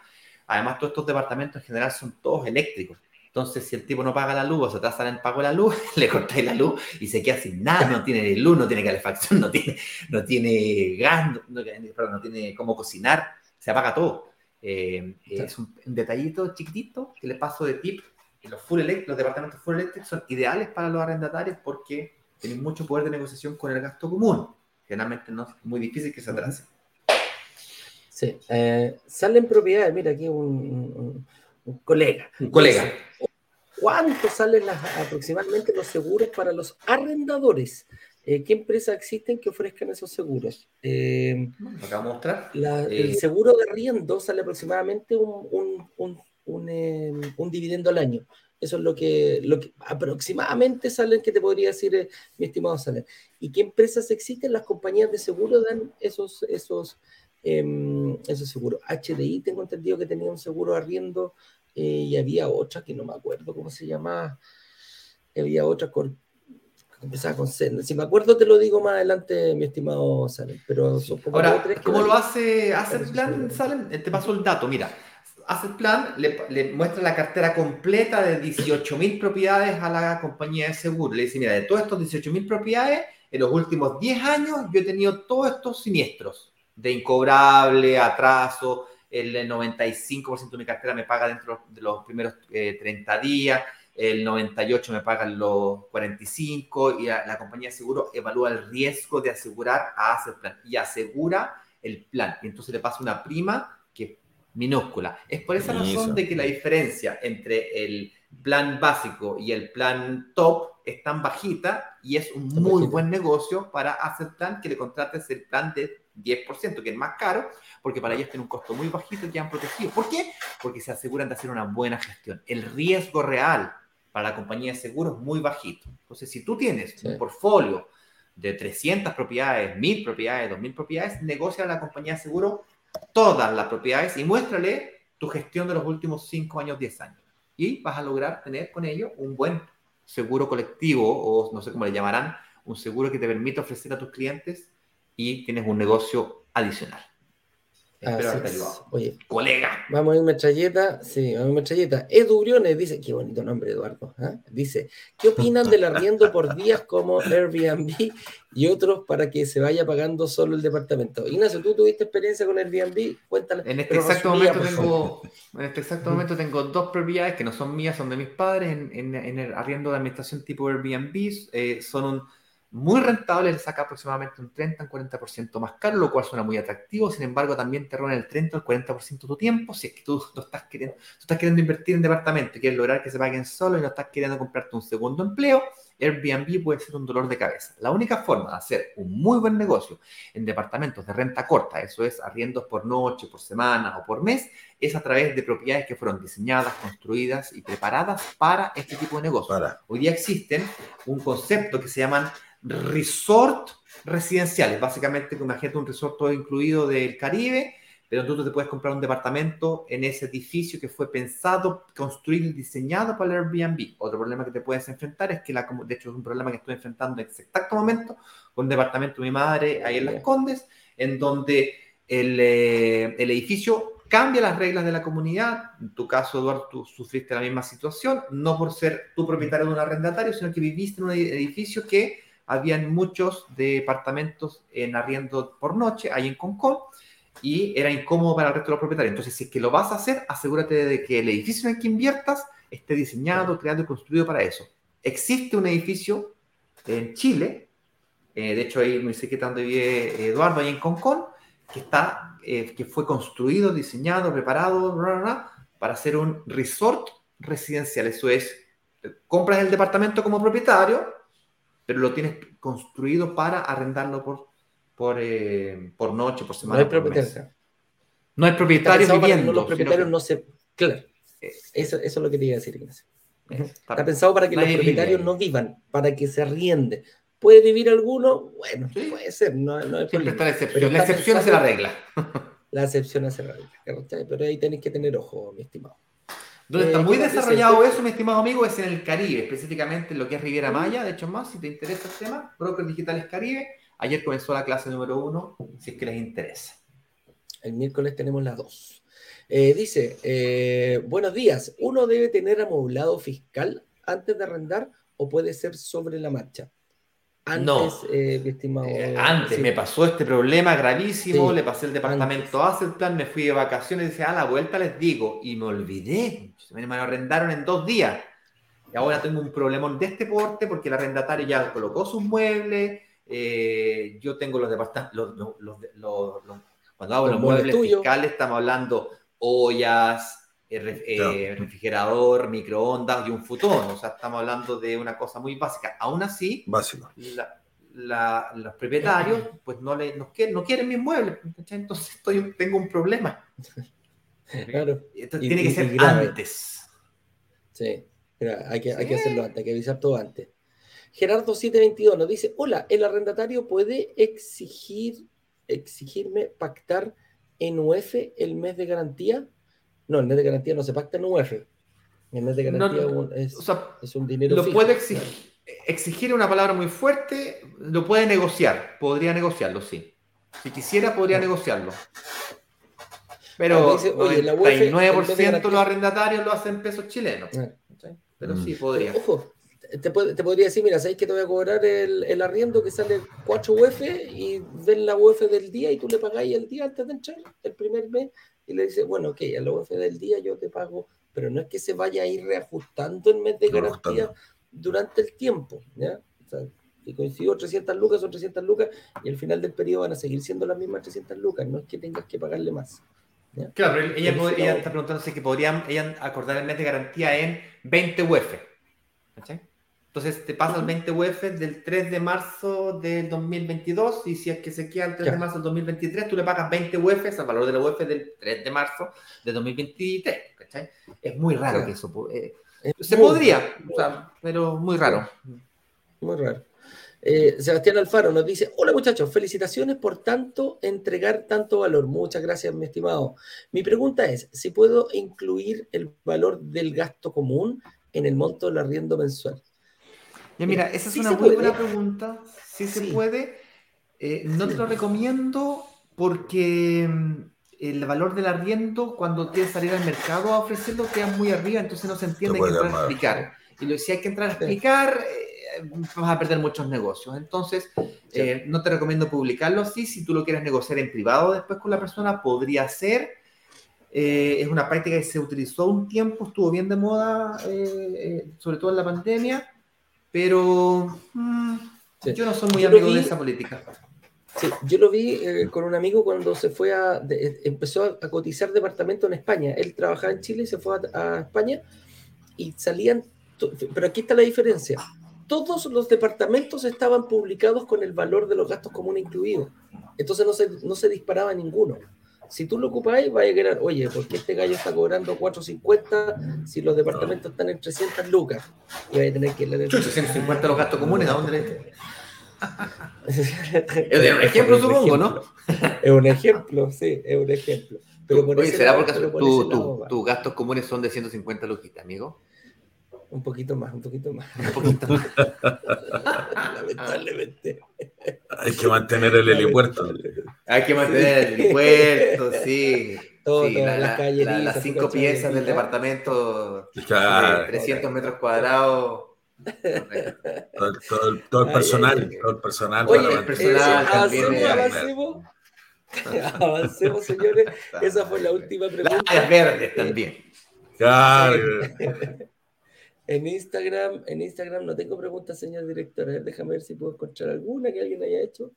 Además, todos estos departamentos en general son todos eléctricos. Entonces, si el tipo no paga la luz o se atrasa en el pago de la luz, [LAUGHS] le cortáis la luz y se queda sin nada, no tiene luz, no tiene calefacción, [LAUGHS] no tiene, no tiene gas, no, no tiene cómo cocinar, se apaga todo. Eh, es un, detallito chiquitito que le paso de tip. Los, full los departamentos full electric son ideales para los arrendatarios porque tienen mucho poder de negociación con el gasto común. Generalmente no es muy difícil que se atrase. Sí, eh, salen propiedades, mira aquí un, un colega. Un colega. ¿Cuánto salen aproximadamente los seguros para los arrendadores? ¿qué empresas existen que ofrezcan esos seguros? acá mostrar. el seguro de arriendo sale aproximadamente un, un, dividendo al año. Eso es lo que, lo que aproximadamente salen que te podría decir mi estimado Salen. ¿Y qué empresas existen? Las compañías de seguro dan esos, esos, em, esos seguros. HDI tengo entendido que tenía un seguro arriendo eh, y había otra que no me acuerdo cómo se llamaba. Había otra que empezaba con C. Si me acuerdo te lo digo más adelante, mi estimado Salen. Pero Ahora, ¿cómo lo hace, hace el plan, Salen? Te paso el dato, mira Asset Plan le, le, muestra la cartera completa de 18.000 propiedades a la compañía de seguro. Le dice, mira, de todos estos 18.000 propiedades, en los últimos 10 años yo he tenido todos estos siniestros de incobrable, atraso, el 95% de mi cartera me paga dentro de los primeros 30 eh, días, el 98% me paga los 45 y la, la, compañía de seguro evalúa el riesgo de asegurar a Asset Plan y asegura el plan. Y entonces le pasa una prima que minúscula. Es por esa razón de que la diferencia entre el plan básico y el plan top es tan bajita y es un muy buen negocio para hacer plan que le contrates el plan de 10%, que es más caro, porque para ellos tiene un costo muy bajito y quedan protegidos. ¿Por qué? Porque se aseguran de hacer una buena gestión. El riesgo real para la compañía de seguros es muy bajito. Entonces, si tú tienes un portfolio de 300 propiedades, 1000 propiedades, 2000 propiedades, negocia la compañía de seguro todas las propiedades y muéstrale tu gestión de los últimos 5 años, 10 años. Y vas a lograr tener con ello un buen seguro colectivo o no sé cómo le llamarán, un seguro que te permita ofrecer a tus clientes y tienes un negocio adicional. Espero haberte ayudado. Oye, colega. Vamos a ir metralleta. Sí, vamos a ir metralleta. Edu Briones dice, qué bonito nombre, Eduardo. ¿ah? Dice, ¿qué opinan del arriendo por días como Airbnb y otros para que se vaya pagando solo el departamento? Ignacio, tú tuviste experiencia con Airbnb, cuéntale. En este exacto momento tengo, en este exacto momento tengo dos propiedades que no son mías, son de mis padres en, en, el arriendo de administración tipo Airbnb. Eh, son un muy rentable, le saca aproximadamente un 30 un 40% más caro, lo cual suena muy atractivo. Sin embargo, también te roban el 30 o el 40% de tu tiempo si es que tú, estás queriendo, estás queriendo invertir en departamento y quieres lograr que se paguen solo y no estás queriendo comprarte un segundo empleo. Airbnb puede ser un dolor de cabeza. La única forma de hacer un muy buen negocio en departamentos de renta corta, eso es arriendos por noche, por semana o por mes, es a través de propiedades que fueron diseñadas, construidas y preparadas para este tipo de negocio. Hoy día existen un concepto que se llaman resort residenciales. Básicamente, imagínate un resort todo incluido del Caribe, pero tú te puedes comprar un departamento en ese edificio que fue pensado, construido y diseñado para el Airbnb. Otro problema que te puedes enfrentar es que, la, de hecho, es un problema que estoy enfrentando en ese exacto momento con un departamento de mi madre ahí en Las Condes, en donde el, eh, el edificio cambia las reglas de la comunidad. En tu caso, Eduardo, tú sufriste la misma situación, no por ser tu propietario de un arrendatario, sino que viviste en un edificio que habían muchos departamentos en arriendo por noche, ahí en Concón, y era incómodo para el resto de los propietarios. Entonces, si es que lo vas a hacer, asegúrate de que el edificio en el que inviertas esté diseñado, creado y construido para eso. Existe un edificio en Chile, eh, de hecho ahí me sé que tanto vive Eduardo, ahí en Concón, que, está, eh, que fue construido, diseñado, preparado para hacer un resort residencial. Eso es, compras el departamento como propietario, pero lo tienes construido para arrendarlo por, por, eh, por noche, por semana. No hay propietario. No hay propietario viviendo. los propietarios no se. Claro. Eso, eso, es lo que te iba a decir, Ignacio. Está pensado para que los propietarios no vivan, para que se arriende. ¿Puede vivir alguno? Bueno, puede ser, no, no hay Siempre está la excepción. la excepción la regla. La excepción hace la regla. Pero ahí tenéis que tener ojo, mi estimado. Donde está eh, muy desarrollado eso, mi estimado amigo, es en el Caribe, específicamente en lo que es Riviera Maya. De hecho, más, si te interesa el tema, Brokers Digitales Caribe. Ayer comenzó la clase número uno, si es que les interesa. El miércoles tenemos las dos. Eh, dice, eh, buenos días, ¿uno debe tener amoblado fiscal antes de arrendar o puede ser sobre la marcha? Antes, no. Eh, estimado, eh, antes me pasó este problema gravísimo, le pasé el departamento hace el plan, me fui de vacaciones y decía, a la vuelta les digo, y me olvidé, me lo arrendaron en dos días. Y ahora tengo un problema de este porte porque el arrendatario ya colocó sus muebles, eh, yo tengo los departamentos, cuando hago los, muebles fiscales estamos hablando ollas, refrigerador, microondas y un futón. O sea, estamos hablando de una cosa muy básica. Aún así, Básico. los propietarios [LAUGHS] pues no, le, no, quieren, no quieren mis muebles, entonces estoy, tengo un problema. Claro. tiene que ser antes. Sí, hay, que, hay que hacerlo antes, hay que avisar todo antes. Gerardo 722 nos dice, hola, ¿el arrendatario puede exigir, exigirme pactar en UF el mes de garantía? No, el mes de garantía no se pacta en UF. El mes de garantía es, un dinero Lo puede exigir, exigir una palabra muy fuerte, lo puede negociar, podría negociarlo, sí. Si quisiera, podría negociarlo. Pero el 99% de los arrendatarios lo hacen pesos chilenos. Ah. Pero sí, podría. Ojo, te, podría decir, mira, ¿sabes que te voy a cobrar el, arriendo que sale 4 UF y ven la UF del día y tú le pagáis el día antes de entrar, el primer mes, y le dices, bueno, ok, a la UF del día yo te pago, pero no es que se vaya a ir reajustando el mes de garantía durante el tiempo, ¿ya? O sea, si coincido 300 lucas son 300 lucas y al final del periodo van a seguir siendo las mismas 300 lucas, no es que tengas que pagarle más. Claro, pero ella, está preguntando si que podrían ella acordar el mes de garantía en 20 UF. Entonces te pasas 20 UF del 3 de marzo del 2022 y si es que se queda el 3 de marzo del 2023, tú le pagas 20 UF al valor de la UF del 3 de marzo del 2023. Es muy raro que eso. Eh, se podría, pero muy raro. Muy raro. Eh, Sebastián Alfaro nos dice, hola muchachos, felicitaciones por tanto entregar tanto valor. Muchas gracias, mi estimado. Mi pregunta es, si puedo incluir el valor del gasto común en el monto del arriendo mensual. Ya mira, esa es una muy buena pregunta. Si se puede. Eh, no te lo recomiendo porque mm, el valor del arriendo, cuando que salir al mercado a ofrecerlo, queda muy arriba, entonces no se entiende que entrar a explicar. Y lo, si hay que entrar a explicar, eh, vas a perder muchos negocios. Entonces, eh, no te recomiendo publicarlo así. Si tú lo quieres negociar en privado después con la persona, podría ser. es una práctica que se utilizó un tiempo, estuvo bien de moda, sobre todo en la pandemia pero mm, yo no soy muy amigo de esa política. Sí, yo lo vi eh, con un amigo cuando se fue a, eh, empezó a, cotizar departamento en España. Él trabajaba en Chile, se fue a, España y salían, pero aquí está la diferencia. Todos los departamentos estaban publicados con el valor de los gastos comunes incluidos. Entonces no se, no se disparaba ninguno. Si tú lo ocupáis, vaya a querer, oye, ¿por qué este gallo está cobrando 4.50 si los departamentos están en 300 lucas? Y vaya a tener que leer. 350 los gastos comunes, ¿a dónde le [LAUGHS] Es un ejemplo, supongo, ¿no? [LAUGHS] Es un ejemplo, sí, es un ejemplo. Pero oye, ¿será porque tus gastos comunes son de 150 luquitas, amigo? Un poquito más, un poquito más. Un poquito más. [LAUGHS] Lamentablemente. Hay que mantener el helipuerto. Hay que mantener el helipuerto, sí. [LAUGHS] Todo, las, calles, las cinco piezas del departamento, 300 metros cuadrados. Todo, el personal, todo el personal. Oye, el personal también avancemos, [LAUGHS] avancemos, señores. Esa fue la última pregunta. Las verdes también. Claro. [LAUGHS] En Instagram, en Instagram no tengo preguntas, señor director. déjame ver si puedo encontrar alguna que alguien haya hecho.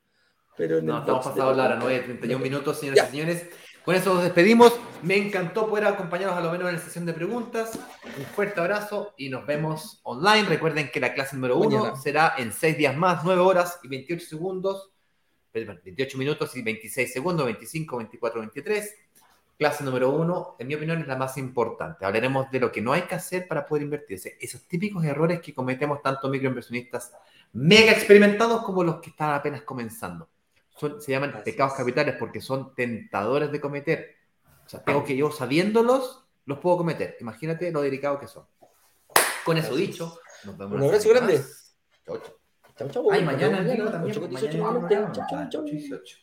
Pero no, estamos pasados la hora, 9, 31 minutos, señoras y señores. Con eso nos despedimos. Me encantó poder acompañarnos a lo menos en la sesión de preguntas. Un fuerte abrazo y nos vemos online. Recuerden que la clase número 1 será en 6 días más, 9 horas y 28 segundos. 28 minutos y 26 segundos, 25, 24, 23 clase número uno, en mi opinión, es la más importante. Hablaremos de lo que no hay que hacer para poder invertirse. Esos típicos errores que cometemos tanto microinversionistas mega experimentados como los que están apenas comenzando. Se llaman pecados capitales porque son tentadores de cometer. O sea, tengo que yo sabiéndolos, los puedo cometer. Imagínate lo delicado que son. Con eso dicho, nos vemos. Un abrazo grande. Chau, chau. Chau, chau. Ay, mañana, mañana, mañana, Chau, chau, chau.